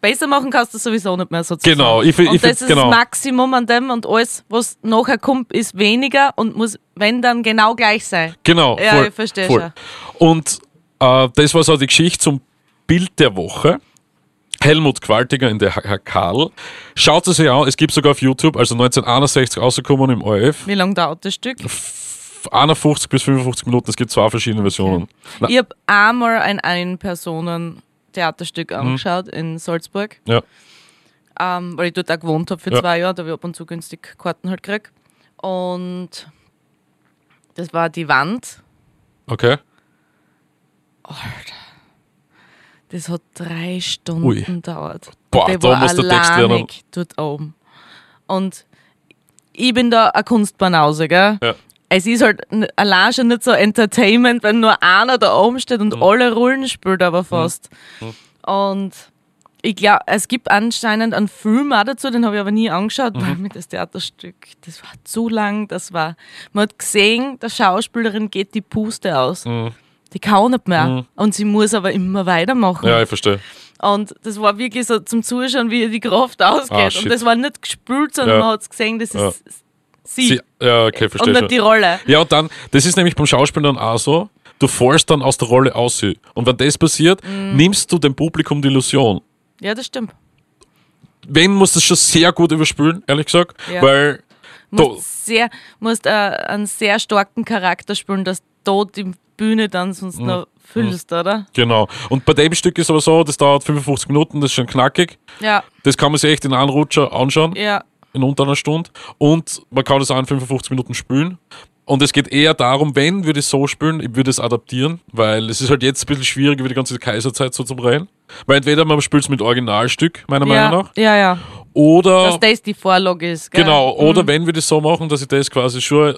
besser machen, kannst du sowieso nicht mehr sozusagen. Genau, ich und ich fi- das ist genau. das Maximum an dem und alles, was nachher kommt, ist weniger und muss, wenn dann genau gleich sein. Genau. Ja, voll, ich verstehe voll. schon. Und äh, das war so die Geschichte zum Bild der Woche. Helmut Qualtiger in der Herr Karl. Schaut es euch an, es gibt sogar auf YouTube, also 1961 rausgekommen im ORF. Wie lange dauert das Stück? 51 bis 55 Minuten, es gibt zwei verschiedene Versionen. Na, Ich habe einmal ein Ein-Personen-Theaterstück angeschaut in Salzburg, ja, ähm, weil ich dort auch gewohnt habe für Ja. zwei Jahre, da habe ich ab und zu günstig Karten halt gekriegt. Und das war die Wand. okay. Das hat drei Stunden Ui. gedauert. Boah, der da war muss der Text lernen. dort oben. Und ich bin da eine Kunstbanause, gell? Ja. Es ist halt allein schon nicht so Entertainment, wenn nur einer da oben steht Mhm. und alle Rollen spielt aber fast. Und ich glaube, es gibt anscheinend einen Film auch dazu, den habe ich aber nie angeschaut, Mhm. weil mir das Theaterstück, das war zu lang, das war, man hat gesehen, der Schauspielerin geht die Puste aus. Die kann nicht mehr. Und sie muss aber immer weitermachen. Mhm. Ja, ich verstehe. Und das war wirklich so zum Zuschauen, wie ihr die Kraft ausgeht. Ah, und das war nicht gespült, sondern Ja. man hat gesehen, das ist Ja. sie. Sie, ja, okay, und verstehe nicht schon. die Rolle. Ja, und dann, das ist nämlich beim Schauspiel dann auch so, du fallst dann aus der Rolle aus. Und wenn das passiert, Mhm. nimmst du dem Publikum die Illusion. Ja, das stimmt. Wenn muss das schon sehr gut überspülen, ehrlich gesagt, Ja. weil musst, sehr, musst äh, einen sehr starken Charakter spielen, dass du die Bühne dann sonst Mhm. noch füllst, oder? genau. Und bei dem Stück ist aber so, das dauert 55 Minuten, das ist schon knackig. Ja, Das kann man sich echt in einem Rutscher anschauen, ja. in unter einer Stunde. Und man kann das auch in 55 Minuten spielen. Und es geht eher darum, wenn würde ich so spielen, ich würde es adaptieren, weil es ist halt jetzt ein bisschen schwierig, über die ganze Kaiserzeit so zu drehen. Weil entweder man spielt es mit Originalstück, meiner Ja, Meinung nach, ja, ja. oder Dass das die Vorlage ist. Gell? Genau, oder Mhm. wenn wir das so machen, dass ich das quasi schon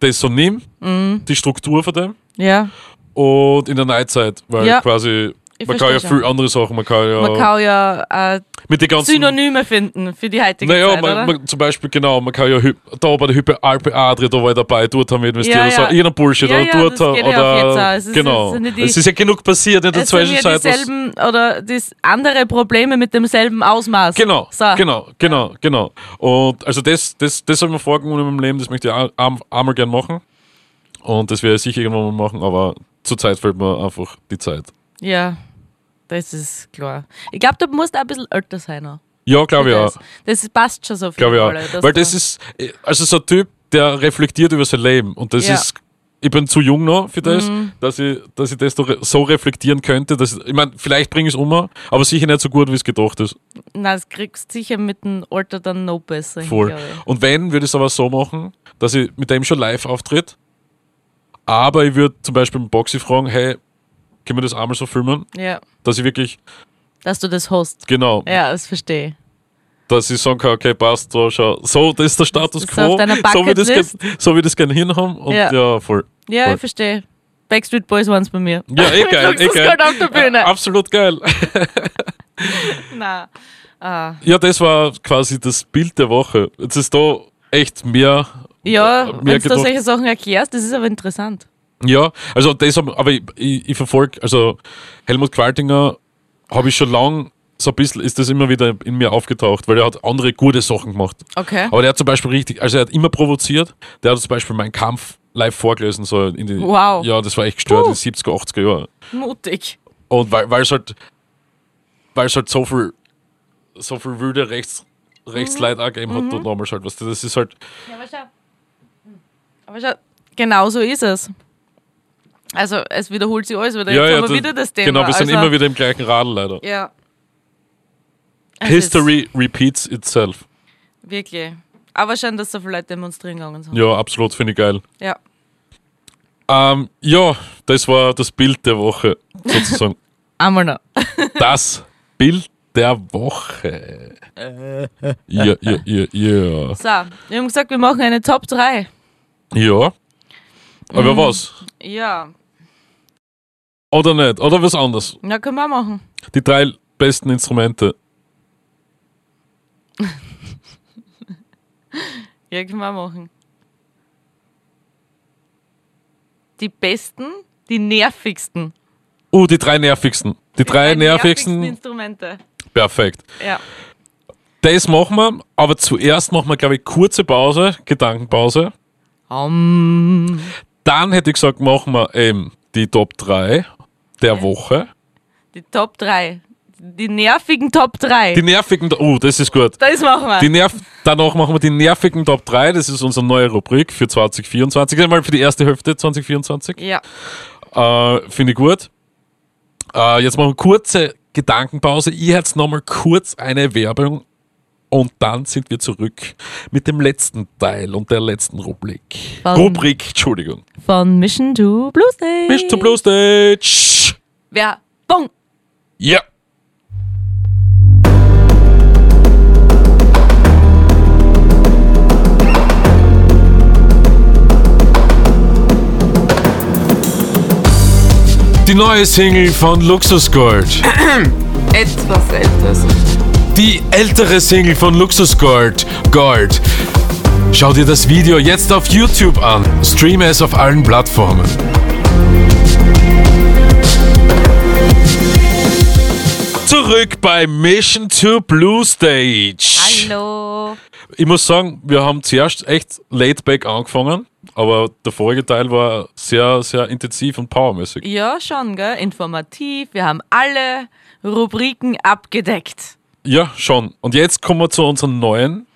das so nehme, Mhm. die Struktur von dem, Ja. und in der Neuzeit, weil Ja, quasi, ich man kann ja verstehe schon. viel andere Sachen, man kann ja, Man kann ja äh, mit den ganzen, Synonyme finden für die heutige naja, Zeit, man, zum Beispiel, genau, man kann ja da bei der Hype Alpe Adria, da war ich dabei, dort haben wir investiert, Ja, oder so, ja. irgendein Bullshit, Ja, oder ja, dort, ja auch. oder, Es ist- genau, ja die- es ist ja genug passiert in der ja Zwischenzeit, was, dieselben oder das andere Probleme mit demselben Ausmaß. Genau, So. genau, genau, genau. Und also das, das, das habe ich mir vorgenommen in meinem Leben, das möchte ich auch auch- auch mal gern machen. Und das werde ich sicher irgendwann mal machen, aber zurzeit fehlt mir einfach die Zeit. Ja, das ist klar. Ich glaube, du musst auch ein bisschen älter sein. Ja, glaube ich auch. Das, das passt schon so viel. Glaube ich Rolle, auch. dass Weil das ist, also so ein Typ, der reflektiert über sein Leben. Und das Ja. ist, ich bin zu jung noch für das, Mhm. dass, ich, dass ich das doch so reflektieren könnte. Dass, ich meine, vielleicht bringe ich es um, aber sicher nicht so gut, wie es gedacht ist. Nein, das kriegst du sicher mit dem Alter dann noch besser. hin, Voll. ich. Und wenn, würde ich es aber so machen, dass ich mit dem schon live auftritt. Aber ich würde zum Beispiel mit Boxy fragen, hey, können wir das einmal so filmen? Ja, Dass ich wirklich, dass du das hast. genau, Ja, das verstehe dass ich sagen kann, okay, passt, so, schau, so, das ist der Status ist quo, so wie das, gern- so wie das gerne hinhaben und Ja. ja, voll. Ja, Voll. ich verstehe. Backstreet Boys waren es bei mir. Ja, eh [laughs] geil, eh das geil. auf der Bühne. Ja, absolut geil. [laughs] Nein. Ah. Ja, das war quasi das Bild der Woche. Jetzt ist da echt mehr. Ja, wenn du da solche Sachen erklärst, das ist aber interessant. Ja, also das, aber ich, ich, ich verfolge, also Helmut Qualtinger habe ich schon lang so ein bisschen ist das immer wieder in mir aufgetaucht, weil er hat andere gute Sachen gemacht. Okay. Aber der hat zum Beispiel richtig, also er hat immer provoziert. Der hat zum Beispiel meinen Kampf live vorgelesen, so in die, Wow. ja, das war echt gestört, Puh. in den 70er, 80er Jahren. Mutig. Und weil, weil es halt, weil es halt so viel, so viel wilde Rechts, Rechtsleute auch gegeben hat, dort damals halt, was das ist halt, Ja, aber schau. Aber schau, genau so ist es. Also, es wiederholt sich alles wieder. ja, Jetzt ja, haben wir wieder das Thema. genau, wir sind also, immer wieder im gleichen Radl leider. Ja. Ist History repeats itself. Wirklich. Aber schön, dass so viele Leute demonstrieren gegangen sind. Ja, absolut, finde ich geil. Ja. Ähm, ja, das war das Bild der Woche, sozusagen. [laughs] Einmal noch. [laughs] das Bild der Woche. Ja, ja, ja, ja. So, wir haben gesagt, wir machen eine Top 3. Ja. Mhm. Aber was? Ja. Oder nicht? Oder was anderes? Ja, können wir machen. Die drei besten Instrumente. [laughs] Ja, können wir machen. Die besten, die nervigsten. Uh, die drei nervigsten. Die drei nervigsten. Instrumente. Perfekt. Ja. Das machen wir, aber zuerst machen wir, glaube ich, kurze Pause, Gedankenpause. Um, Dann hätte ich gesagt, machen wir eben die Top 3 der Woche. die Top 3. Die nervigen Top 3. Die nervigen, uh, das ist gut. das machen wir. Die Nerv Danach machen wir die nervigen Top 3. Das ist unsere neue Rubrik für 2024. Einmal für die erste Hälfte 2024. ja. Äh, Finde ich gut. Äh, jetzt machen wir kurze Gedankenpause. Ich jetzt nochmal kurz eine Werbung und dann sind wir zurück mit dem letzten Teil und der letzten Rubrik. Wann? Rubrik, Entschuldigung. Von Mission to Blue Stage. Bis zum Blue Stage. Werbung. Ja. Die neue Single von Luxus Gold. [clears throat] Etwas älteres. Die ältere Single von Luxus Gold. Gold. Schau dir das Video jetzt auf YouTube an. Streame es auf allen Plattformen. Zurück bei Mission to Blue Stage. Hallo. Ich muss sagen, wir haben zuerst echt laid back angefangen, aber der vorige Teil war sehr, sehr intensiv und powermäßig. Ja, schon, gell? Informativ. Wir haben alle Rubriken abgedeckt. Ja, schon. Und jetzt kommen wir zu unseren neuen,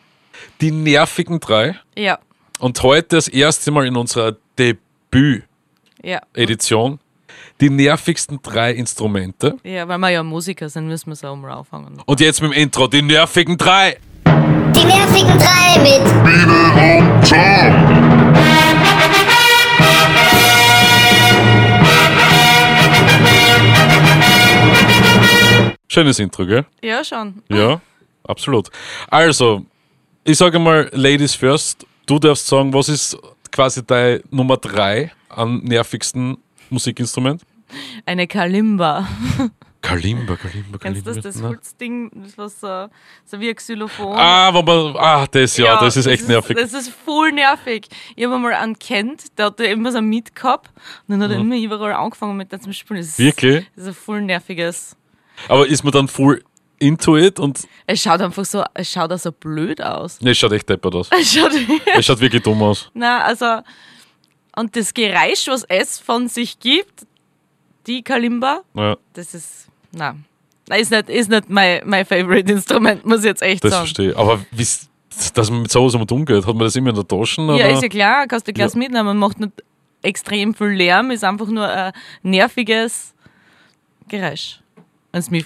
die nervigen drei. Ja. Und heute das erste Mal in unserer Debüt-Edition Ja. Die nervigsten drei Instrumente. Ja, weil wir ja Musiker sind, müssen wir so um anfangen. Und jetzt mit dem Intro, die nervigen drei. Die nervigen drei mit Schönes Intro, gell? Ja, schon. Ja, absolut. Also, ich sage mal, Ladies first. Du darfst sagen, was ist quasi dein Nummer drei an nervigsten Musikinstrument? Eine Kalimba. Kalimba, Kalimba, Kennst Kalimba. du das? Das. Holzding, das was so, so wie ein Xylophon. Ah, wo man, ah, das ja, das ist echt nervig. Das ist voll nervig. Ich habe einmal einen kennt, der hatte immer so mit gehabt und dann hat er immer überall angefangen mit dem zu spielen. Das ist, Mhm. Wirklich? Das ist ein voll nerviges. Aber ist man dann full into it und Es schaut einfach so, es schaut auch so blöd aus. ne, es schaut echt deppert aus. [laughs] Es schaut, Es schaut wirklich dumm aus. na, also, und das Geräusch, was es von sich gibt, die Kalimba, Ja, das ist, na, ist nicht, ist nicht mein, mein favorite Instrument, muss ich jetzt echt das sagen. verstehe ich. Aber wie dass man mit sowas damit umgeht, hat man das immer in der Tasche? Ja, oder? ist ja klar, kannst du Glas Ja. mitnehmen, man macht nicht extrem viel Lärm, ist einfach nur ein nerviges Geräusch.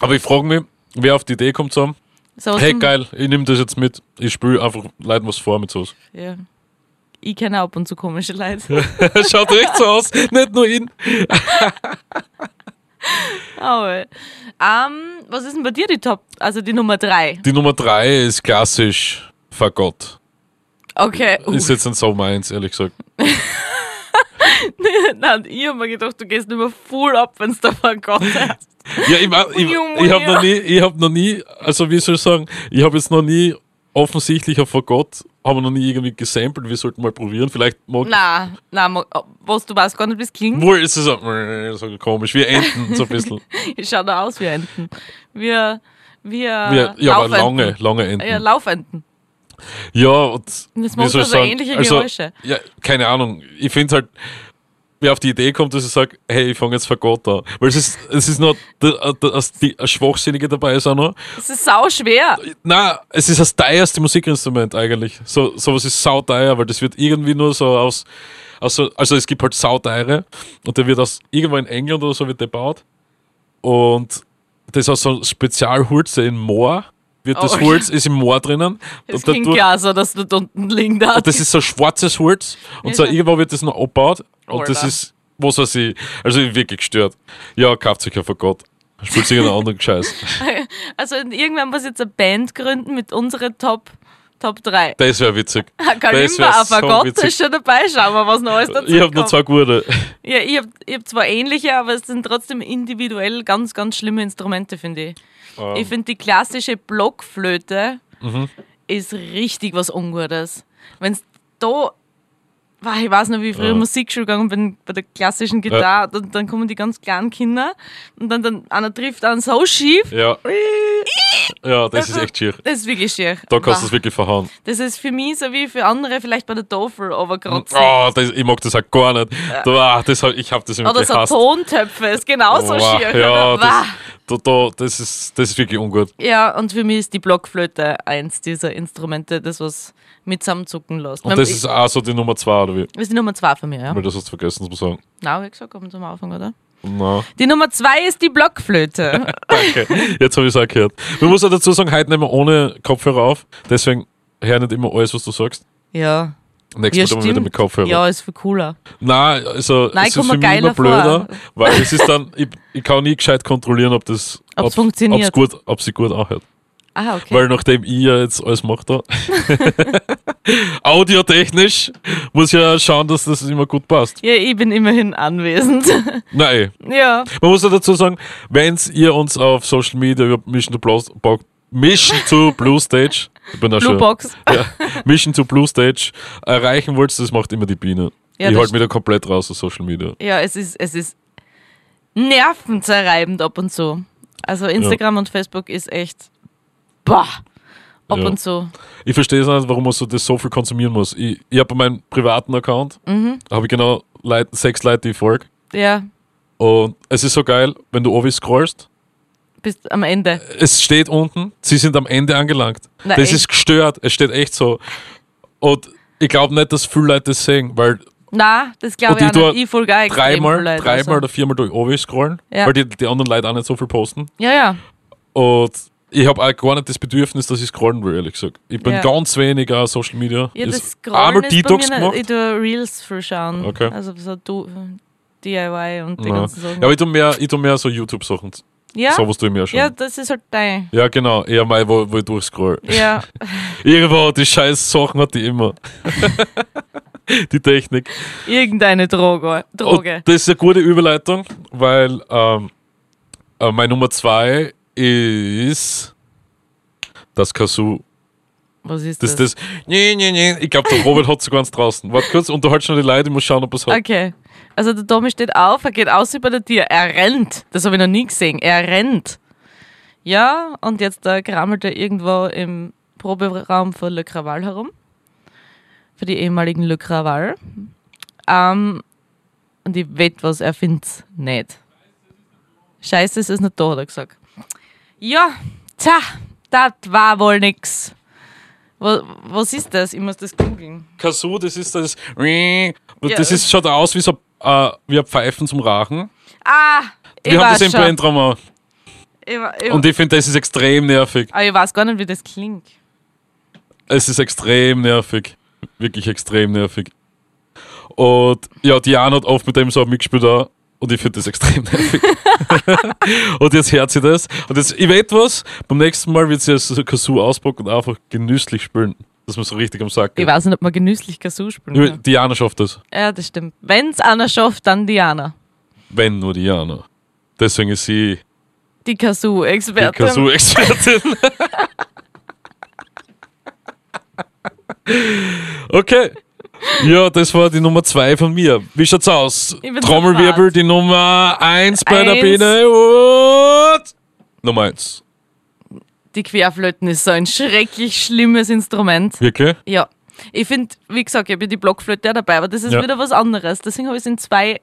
Aber ich frage mich, wer auf die Idee kommt so, so aus hey geil, ich nehme das jetzt mit, ich spüle einfach Leuten was vor mit sowas. Ja. Ich kenne ab und zu komische Leute. [laughs] Schaut echt so aus, nicht nur ihn. Aber, ähm, was ist denn bei dir die Top, also die Nummer drei? Die Nummer drei ist klassisch Fagott. Okay. Uh, Ist jetzt nicht so meins, ehrlich gesagt. [laughs] Nein, ich habe mir gedacht, du gehst immer full ab, wenn es da Gott heißt. Ja, ich, mein, ich, ich habe noch nie, ich habe noch nie, also wie soll ich sagen, ich habe jetzt noch nie offensichtlich auf Fagott, habe noch nie irgendwie gesampelt, wir sollten mal probieren, vielleicht mag Na, na, mo- was du weißt gar nicht, wie es klingt. Wohl ist es so, so komisch, wie Enten, so ein bisschen. [laughs] Ich schau da aus wie Enten. Wir, wie, Ja, ja aber lange, lange Enten. Ja, Laufenten. Ja, und Das macht also sagen? ähnliche also, Geräusche. Ja, keine Ahnung. Ich finde halt, wer auf die Idee kommt, dass ich sage, hey, ich fange jetzt Fagott an. Weil es ist, es ist der, das- die, ein Schwachsinnige dabei ist auch noch. Das ist sau schwer. Nein, es ist das teuerste Musikinstrument eigentlich. So, sowas ist sauteuer, weil das wird irgendwie nur so aus, aus so, also es gibt halt sauteure und der wird aus, irgendwo in England oder so wird der gebaut. Und das ist aus so Spezialhulze in Moor. Wird das Oh. Holz, ist im Moor drinnen. Das dadurch- klar so, dass dort unten liegen da. das ist so schwarzes Holz und so irgendwo wird das noch abgebaut und das Alter. ist, was weiß ich, also wirklich gestört. Ja, kauft sich ja vor Gott. Spielt sich einen anderen Scheiß. [laughs] Also irgendwann muss jetzt eine Band gründen mit unseren Top, Top 3. Das wäre witzig. [laughs] Das Kalimba, wär so Afagott witzig. ist schon dabei. Schauen wir, was noch alles dazu Ich habe nur kommt. zwei gute. Ja, ich habe ich hab zwar ähnliche, aber es sind trotzdem individuell ganz, ganz schlimme Instrumente, finde ich. Ähm. Ich finde, die klassische Blockflöte Mhm. ist richtig was Ungutes. Wenn es da, Wah, ich weiß noch, wie ich früher Ja. Musikschule gegangen bin, bei der klassischen Gitarre, dann, dann kommen die ganz kleinen Kinder und dann, dann einer trifft einen so schief. Ja. Ja, das ist echt schier. Das ist wirklich schier. Da kannst du es wirklich verhauen. das ist für mich so wie für andere vielleicht bei der Tafel, aber gerade Oh, das, ich mag das auch gar nicht. Da, ah, das, ich habe das immer Oder so gehasst. Tontöpfe, ist genauso Wow, schier. Ja, [laughs] das. Da, da, das, ist, das ist wirklich ungut. Ja, und für mich ist die Blockflöte eins dieser Instrumente, das was mit zusammenzucken lässt. Und das ist auch so die Nummer zwei, oder wie? das ist die Nummer zwei von mir, ja. Weil das hast du vergessen, das muss man sagen. Na, wie gesagt, kommen zum Anfang, oder? Na, Die Nummer zwei ist die Blockflöte. [laughs] danke. Jetzt habe ich es auch gehört. Man muss auch dazu sagen, heute nehmen wir ohne Kopfhörer auf. Deswegen hör nicht immer alles, was du sagst. ja. Nächstes Ja, Mal wieder mit Kopfhörer. Ja, ist viel cooler. Nein, also Nein, es ist für mich immer geiler vor. blöder, weil [laughs] es ist dann, ich, ich kann nie gescheit kontrollieren, ob das Ob's funktioniert. ob's gut, ob sie gut anhört. Ah, okay. Weil nachdem ich ja jetzt alles mache da, [laughs] audiotechnisch, muss ich ja schauen, dass das immer gut passt. ja, ich bin immerhin anwesend. [laughs] Nein, ja. man muss ja dazu sagen, wenn ihr uns auf Social Media über to Mission to Blue Stage, ich bin da Blue schon, Box. [laughs] ja, Mission to Blue Stage erreichen wollt, das macht immer die Biene. Ja, ich halte mich da komplett raus aus Social Media. Ja, es ist, es ist nervenzerreibend ab und zu. Also Instagram und Facebook ist echt boah, ab Ja. und zu. Ich verstehe es nicht, warum man so das so viel konsumieren muss. Ich, ich habe meinen privaten Account, Mhm. habe ich genau Leute, sechs Leute, die ich folge. Ja, Und es ist so geil, wenn du oben scrollst, bis am Ende. es steht unten, sie sind am Ende angelangt. Na, das echt? ist gestört, es steht echt so. Und ich glaube nicht, dass viele Leute das sehen, weil Na, das glaube ich ich auch nicht. Ich folge auch dreimal, Leute, dreimal also. oder viermal durch oben scrollen, Ja. weil die, die anderen Leute auch nicht so viel posten. Ja, ja. Und ich habe auch gar nicht das Bedürfnis, dass ich scrollen will, ehrlich gesagt. Ich bin Ja. ganz wenig auf Social Media. Ja, das Scrollen ist bei Detox mir gemacht. nicht. Ich tue Reels für schauen. Okay. Also so DIY und die Ja. ganzen Sachen. Ja, aber ich tue mehr, ich tue mehr so YouTube-Sachen. Ja, So was tue ich mehr schon. ja, Ja, das ist halt dein. genau. Eher mal, wo, wo ich durchscroll. Ja, [laughs] Irgendwo, die scheiß Sachen hat die immer. [laughs] die Technik. irgendeine Droge. Droge. Und das ist eine gute Überleitung, weil ähm, äh, meine Nummer zwei ist das Kazoo. Was ist Das das? ist das. Nee, nee, nee. Ich glaube, der Robert hat sogar eins draußen. Warte kurz, unterhalt schon die Leute, ich muss schauen, ob es hat. Okay. Also der Tommy steht auf, er geht aus über der Tür, er rennt. Das habe ich noch nie gesehen. Er rennt. Ja, und jetzt da krammelt er irgendwo im Proberaum von Le Craval herum. Für die ehemaligen Le Craval. Ähm, und ich wette was, er findet's nicht. Scheiße, es ist nicht da, hat er gesagt. Ja, tja, das war wohl nix. Was, ist das? Ich muss das googeln. Kazoo, das ist das. Das ist, schaut aus wie so äh, wie ein Pfeifen zum Rachen. Ah, ich Wir haben weiß das im. Blendraum. Ich, ich, Und ich finde, das ist extrem nervig. aber ich weiß gar nicht, wie das klingt. Es ist extrem nervig. Wirklich extrem nervig. Und ja, Diana hat oft mit dem so mitgespielt auch. Und ich finde das extrem [laughs] nervig. und jetzt hört sie das. Und jetzt, ich weiß was, beim nächsten Mal wird sie das Kazoo auspacken und einfach genüsslich spielen. Dass man so richtig am Sack Ich geht. weiß nicht, ob man genüsslich Kazoo spielen Ja, kann. Diana schafft das. Ja, das stimmt. Wenn es einer schafft, dann Diana. Wenn nur Diana. Deswegen ist sie Die die Kazoo-Expertin. Kazoo-Expertin. [laughs] okay. Ja, das war die Nummer zwei von mir. Wie schaut's aus? Trommelwirbel, die Nummer eins bei der Eins. Biene und Nummer eins. die Querflöten ist so ein schrecklich schlimmes Instrument. Wirklich? Ja. Ich finde, wie gesagt, ich habe ja die Blockflöte auch dabei, aber das ist Ja. wieder was anderes. Deswegen habe ich es in zwei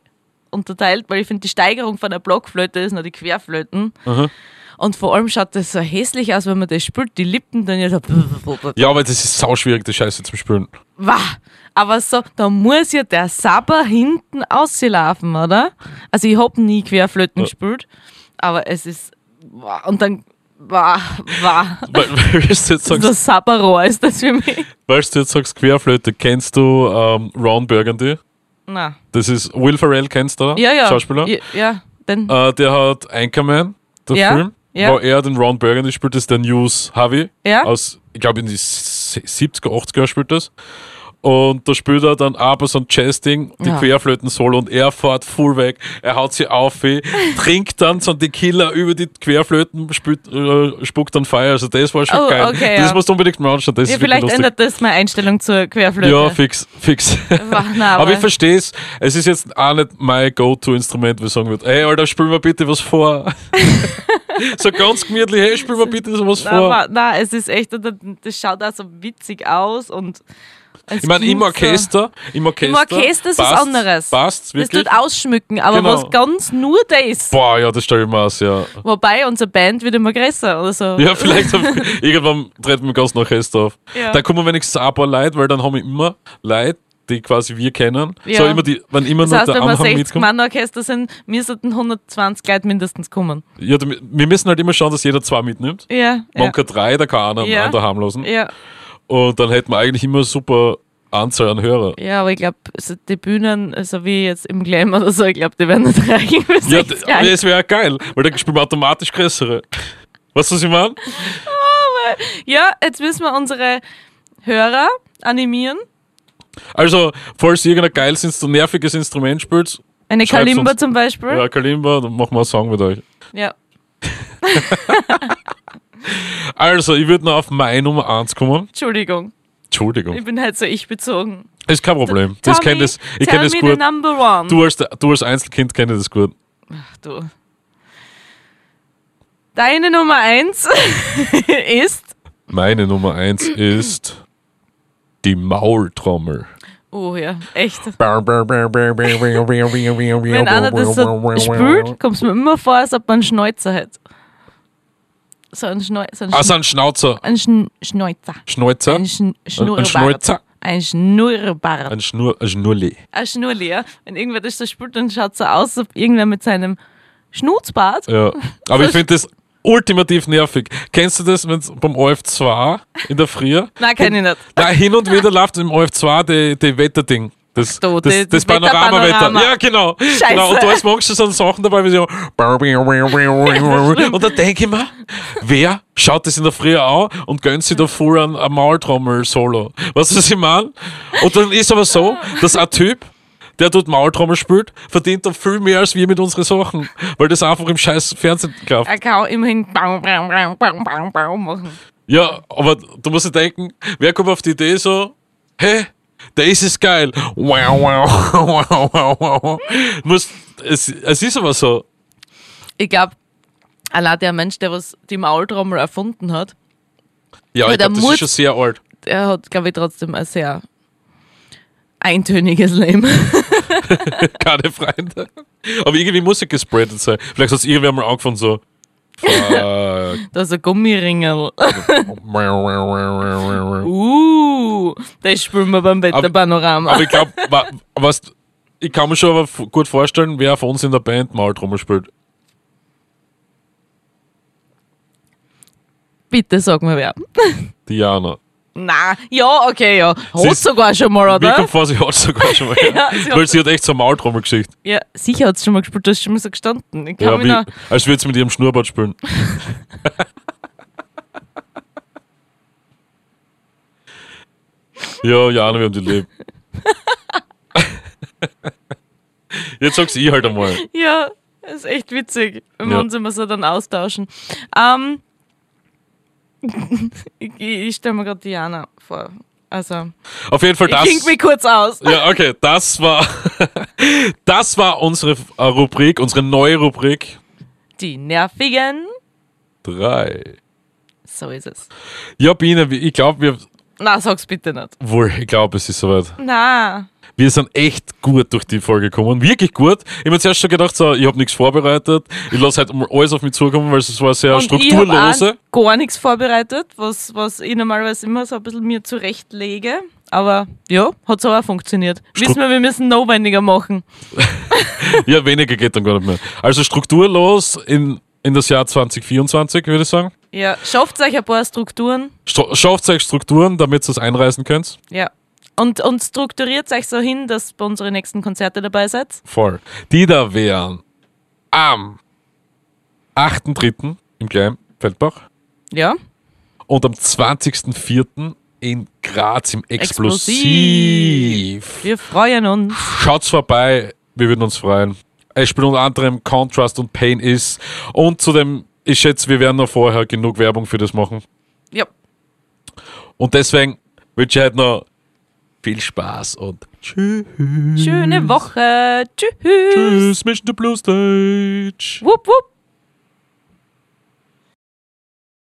unterteilt, weil ich finde, die Steigerung von der Blockflöte ist noch die Querflöten. Aha. Und vor allem schaut das so hässlich aus, wenn man das spielt. Die Lippen dann ja so. [laughs] Ja, aber das ist sau schwierig, die Scheiße zu spielen. Wah. Aber so, da muss ja der Sabber hinten auslaufen, oder? Also ich habe nie Querflöten Ja. gespielt, aber es ist. Wah. Und dann. Wah, wah. [laughs] Weil, weil du jetzt sagst, Das Sabberrohr ist das für mich. weil du jetzt sagst Querflöte, kennst du ähm, Ron Burgundy? Na. Das ist Will Ferrell, kennst du? Ja, ja. Schauspieler. Ja, ja. Denn, Äh, der hat Anchorman, der Ja, Film, ja. wo er den Ron Burgundy spielt, das ist der News Harvey. Ja. Aus, ich glaube, in die s- 70er, 80er spielt das. Und da spielt er dann aber so ein Jazz-Ding, die Ja. Querflöten-Solo und er fährt full weg, er haut sie auf, [laughs] trinkt dann so die Killer über die Querflöten, spült, äh, spuckt dann Feuer. Also das war schon Oh, geil. okay, das ja. musst du unbedingt mal anschauen. Das ja, vielleicht lustig. ändert das meine Einstellung zur Querflöte. Ja, fix, fix. [laughs] Aber, aber- ich verstehe es. Es ist jetzt auch nicht mein Go-To-Instrument, wo ich sagen würde, ey, Alter, spiel mir bitte was vor. [laughs] so ganz gemütlich, hey, spiel mir bitte so was vor. na, es ist echt, das schaut auch so witzig aus und. Ich meine, im Orchester, im Orchester. Im Orchester ist was anderes. Passt's, Das wirklich? tut ausschmücken, aber Genau. was ganz nur das. Boah, ja, das stelle ich mir aus, ja. Wobei unsere Band wird immer größer oder so. Ja, vielleicht [laughs] irgendwann treten wir ganz Orchester auf. Ja. Da kommen wenigstens ein paar Leute, weil dann haben wir immer Leute, die quasi wir kennen. Ja. So immer die, wenn immer Das nur heißt, der wenn wir Anhang 60 mitkommt. Mann Orchester sind, müssten 120 Leute mindestens kommen. Ja, wir müssen halt immer schauen, dass jeder zwei mitnimmt. Ja. Ja. Manche drei, da kann einer Ja. ja. daheim lassen. ja. Und dann hätten wir eigentlich immer super Anzahl an Hörer. ja, aber ich glaube, also die Bühnen, so wie jetzt im Glam oder so, ich glaube, die werden nicht [laughs] reichen für Ja, 60 d- aber es wäre geil, weil dann spielen wir automatisch größere. Weißt du, was ich meine? Ja, jetzt müssen wir unsere Hörer animieren. Also, falls irgendein geiles, nerviges Instrument spielt, Eine Kalimba uns. zum Beispiel. ja, Kalimba, dann machen wir einen Song mit euch. Ja. [laughs] [laughs] Also, ich würde noch auf meine Nummer 1 kommen. Entschuldigung, Entschuldigung. ich bin halt so ich bezogen. Ist kein Problem. Das kenn das, ich kenne das gut. Du als, du als Einzelkind kennst das gut. Du. Deine Nummer eins ist. Meine Nummer 1 ist die Maultrommel. Oh ja, echt. Wenn Wenn einer das so spült, kommt es mir immer vor, als ob man einen Schnäuzer hat. So ein, Schneu so ein, Also Schn ein Schnauzer. ein Schn Schnäuzer. Schnäuzer. Ein, Schn Ein Schnurrbart. Schnäuzer. Ein Schnurrbart. Ein, Schnur, ein Schnurli. Ein Schnurli, ja. Wenn irgendwer das so spült, dann schaut es so aus, ob irgendwer mit seinem Schnutzbart. Ja. Aber ich [laughs] finde das ultimativ nervig. Kennst du das, wenn beim OF2 in der Früh? [laughs] Nein, kenn ich nicht. Nein, hin und [laughs] wieder läuft im OF2 die, die Wetterding. Das, das, das, das Panorama-Wetter. Wetterpanorama. Ja, genau. Scheiße. genau. Und da ist manchmal so Sachen dabei, wie so. [laughs] Und da denke ich mir, wer schaut das in der Früh an und gönnt sich da vor ein, ein Maultrommel-Solo? Weißt du, was ich meine? Und dann ist aber so, dass ein Typ, der dort Maultrommel spielt, verdient da viel mehr als wir mit unseren Sachen. Weil das einfach im scheiß Fernsehen kauft. Er kann immerhin Baum, Baum, Baum, Baum, Baum machen. Ja, aber du musst dir denken, wer kommt auf die Idee so, hä, das ist geil. Wow, wow, wow, wow, wow. Muss, es, es ist aber so. Ich glaube, allein der Mensch, der was die Maultrommel erfunden hat, Ja, ich der glaube, das muss- ist schon sehr alt. der hat, glaube ich, trotzdem ein sehr eintöniges Leben. [laughs] Keine Freunde. Aber irgendwie muss es gespreadet sein. Vielleicht hat es irgendwer mal angefangen so. Fuck. [laughs] Da ist ein Gummiringel. aber [laughs] Uh, das spielen wir beim Wetterpanorama. ich glaube, was, ich kann mir schon aber gut vorstellen, wer von uns in der Band Maultrommel spielt. Bitte sag mir wer. Diana. Na, ja, okay, ja. Sie Hat sogar schon mal, Mir oder? kommt vor, sie hat sogar schon mal. Ja, [laughs] sie weil sie hat echt so eine Maultrommelgeschichte. Ja, sicher hat es schon mal gespielt, du hast schon mal so gestanden. Ich Ja, wie, noch, als würde sie mit ihrem Schnurrbart spielen. [laughs] ja, Jana, wir haben die lieb. [laughs] Jetzt sag's ich halt einmal. ja, das ist echt witzig, wenn wir Ja. uns immer so dann austauschen. Ähm, ich ich stelle mir gerade Diana vor. Also, Auf jeden Fall das. klingt mich kurz aus. Ja, okay, das war, [laughs] das war unsere äh, Rubrik, unsere neue Rubrik. Die nervigen. Drei. So ist es. Ja, Biene, ich glaube, wir. Na, sag's bitte nicht. Wohl, ich glaube, es ist soweit. Na, Wir sind echt gut durch die Folge gekommen. Wirklich gut. Ich habe mir zuerst schon gedacht, so, ich habe nichts vorbereitet. Ich lasse halt mal alles auf mich zukommen, weil es war sehr und strukturlose. ich habe gar nichts vorbereitet, was, was ich normalerweise immer so ein bisschen mir zurechtlege. Aber ja, hat so auch funktioniert. Wissen wir, wir müssen notwendiger machen. [laughs] Ja, weniger geht dann gar nicht mehr. Also strukturlos in, in das Jahr 2024, würde ich sagen. Ja, schafft euch ein paar Strukturen. Sto- Schafft euch Strukturen, damit ihr es einreißen könnt. Ja. Und, und strukturiert euch so hin, dass ihr bei unseren nächsten Konzerte dabei seid. Voll. Die da wären am 8.3. im kleinen Feldbach Ja. und am 20.4. in Graz im Explosiv. Explosiv. Wir freuen uns. Schaut's vorbei, wir würden uns freuen. Es spielt unter anderem Contrast und Pain ist. Und zudem, ich schätze, wir werden noch vorher genug Werbung für das machen. Ja. Und deswegen wünsche ich halt noch viel Spaß und tschüss. Schöne Woche. Tschüss. Tschüss, Mission to Blue Stage. Wupp, wupp.